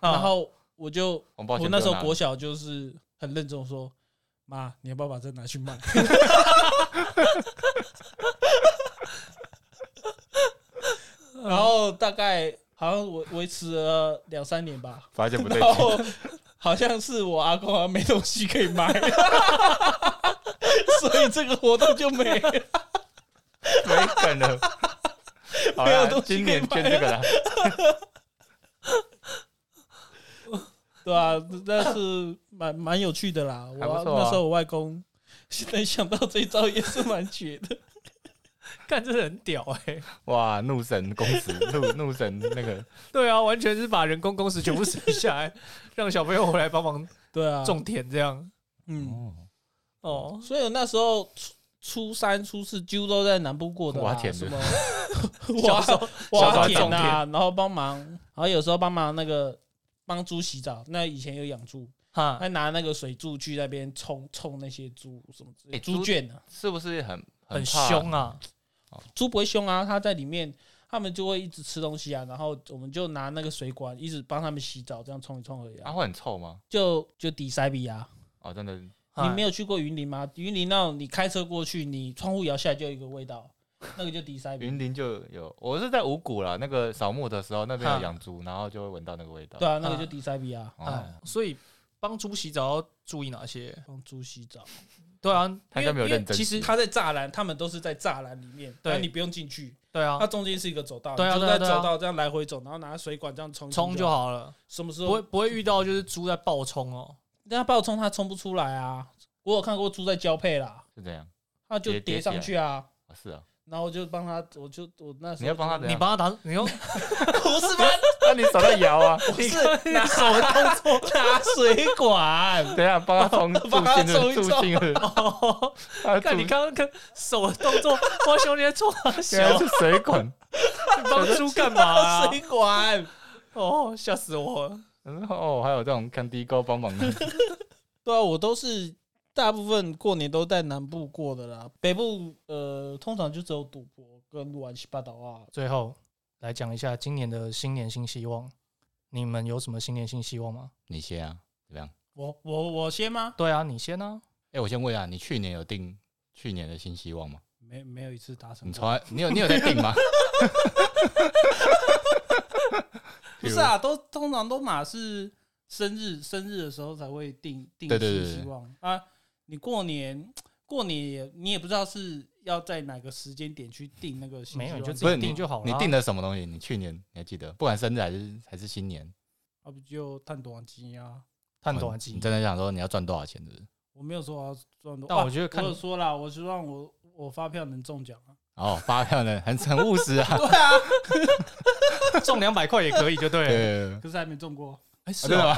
然后我就我那时候国小就是很认真地说。妈，你要不要把这拿去卖？然后大概好像维维持了两三年吧，发现不对劲，好像是我阿公好像没东西可以卖，所以这个活动就没了。没梗了。好啦没有东，西捐这个啦。对啊，那是蛮蛮有趣的啦。我、那时候我外公现在想到这一招也是蛮绝的。看真的很屌哎，哇，怒神公司，怒怒神那个。对啊，完全是把人工工时全部省下来，让小朋友回来帮忙对啊，种田这样。嗯，哦，所以我那时候初初三、初四几乎都在南部过的啦挖田的。挖小时候挖田啊，然后帮忙，然后有时候帮忙那个帮猪洗澡。那以前有养猪，哈，还拿那个水柱去那边冲冲那些猪什么之类的，欸猪猪圈啊，是不是很很怕凶啊，猪不会凶啊，它在里面，他们就会一直吃东西啊，然后我们就拿那个水管一直帮他们洗澡，这样冲一冲而已、啊，啊。会很臭吗？就就底塞比啊，哦，真的，你没有去过云林吗？云林那种你开车过去，你窗户摇下来就有一个味道，那个就底塞比。云林就有，我是在五谷啦，那个扫墓的时候，那边有养猪，然后就会闻到那个味道。对啊，那个啊就底塞比啊，哦哎，所以帮猪洗澡要注意哪些？帮猪洗澡。对啊，他应该没有因为认真其实他在栅栏，他们都是在栅栏里面，对你不用进去，对啊它，中间是一个走道，对啊你就对啊对啊在走道这样来回走，然后拿水管这样冲冲就，好了，什么时候？不会不会遇到就是猪在暴冲哦。那它爆冲它冲不出来啊！我有看过猪在交配啦，是这样。它就叠上去啊，哦，是啊，然后我就帮他，我就我那时候你要帮它就怎样你帮他打，你用 不是吗？那你手在摇啊？不是 拿手的动作拿水管，等一下帮他冲助帮它兴日，冲一冲。哦，他看你助刚刚跟手的动作，我兄弟在做啥原小来？是水管。你帮猪干嘛啊？水管。哦，吓死我了！然后哦，还有这种看低沟帮忙的。对啊，我都是大部分过年都在南部过的啦，北部呃通常就只有赌博跟乱七八糟啊。最后来讲一下今年的新年新希望，你们有什么新年新希望吗？你先啊，怎么样？我我我先吗？对啊，你先啊。哎，我先问啊，你去年有定去年的新希望吗？没没有一次达成。你从来你有你有在定吗？不是啊，都通常都马是生日生日的时候才会定定对对对对新希望啊。你过年过年也你也不知道是要在哪个时间点去定那个新没有，你就自不是你己定就好了啊。你定的什么东西？你去年你还记得？不管生日还是还是新年，啊不就探短期啊？探短机哦你，真的想说你要赚多少钱？是不是？我没有说我要赚多，但啊我觉得看我有说啦，我希望我我发票能中奖啊。哦，发票呢，很很务实啊。对啊，中两百块也可以，就对了。对，可是还没中过。哎，啊是啊，真的吗？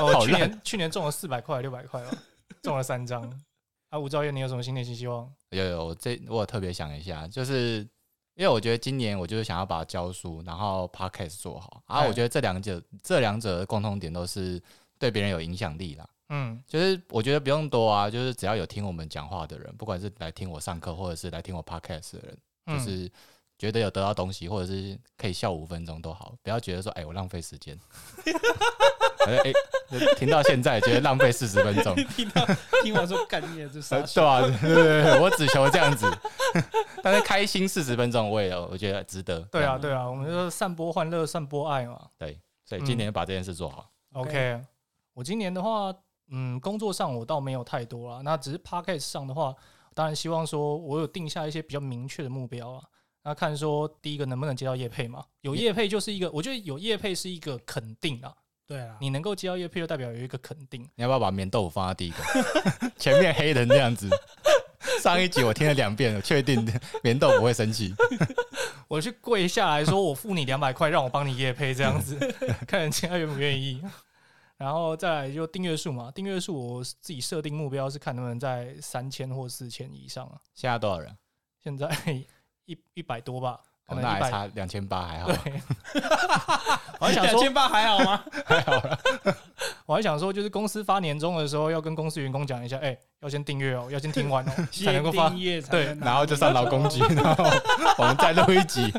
哦，去烂年去年中了四百块、六百块吧，中了三张。啊，吴兆业，你有什么新年新希望？有有，我这我特别想一下，就是因为我觉得今年我就是想要把教书，然后 podcast 做好，然后哎我觉得这两者这两者的共同点都是对别人有影响力啦。嗯，就是我觉得不用多啊，就是只要有听我们讲话的人，不管是来听我上课，或者是来听我 podcast 的人，嗯就是觉得有得到东西，或者是可以笑五分钟都好，不要觉得说，哎、我浪费时间。哎、哎听到现在觉得浪费四十分钟，听到听完说干你的这傻呃 对啊，对对对，我只求这样子，但是开心四十分钟，我也有我觉得值得。对啊，对啊，我们就散播欢乐，散播爱嘛。对所以今年把这件事做好。OK，我今年的话，嗯，工作上我倒没有太多啦，那只是 Podcast 上的话，当然希望说我有定下一些比较明确的目标啊。那看说第一个能不能接到业配嘛？有业配就是一个，我觉得有业配是一个肯定啊。对啊，你能够接到叶配，就代表有一个肯定。你要不要把棉豆腐放在第一个？前面黑人这样子。上一集我听了两遍，我确定棉豆不会生气。我去跪下来说，我付你两百块，让我帮你叶配这样子，看人家愿不愿意。然后再来就订阅数嘛，订阅数我自己设定目标是看能不能在三千或四千以上啊。现在多少人？现在一一百多吧，可哦，那还差两千八，还好。我还想说，两千八还好吗？还好了我还想说，就是公司发年终的时候，要跟公司员工讲一下，哎、要先订阅哦，要先听完哦，才能够发订。阅对然后就上劳工局，然后我们再录一集。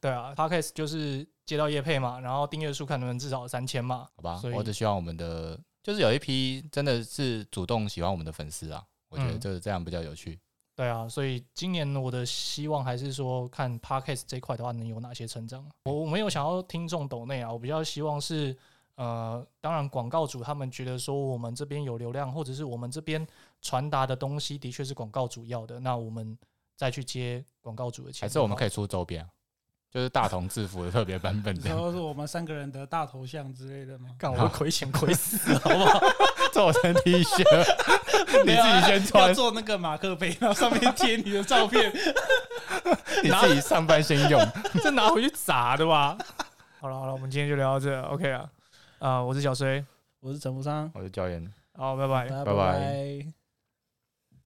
对啊，Podcast 就是接到业配嘛，然后订阅数看能不能至少三千嘛。好吧所以，我只希望我们的就是有一批真的是主动喜欢我们的粉丝啊，我觉得嗯就是这样比较有趣。对啊，所以今年我的希望还是说，看 Podcast 这一块的话，能有哪些成长。我我没有想要听众抖内啊，我比较希望是，呃，当然广告主他们觉得说我们这边有流量，或者是我们这边传达的东西的确是广告主要的，那我们再去接广告主的钱。还是我们可以出周边啊，就是大同制服的特别版本这样，然后是我们三个人的大头像之类的吗？干，我会亏钱亏死，好不好？做成 T 恤，你自己先要穿，做那个马克杯，然后上面贴你的照片。你自己上班先用。这拿回去砸的吧？好了好了，我们今天就聊到这，OK 啊，啊、我是小崔，我是陈福商，我是教练。好，拜拜。拜拜拜拜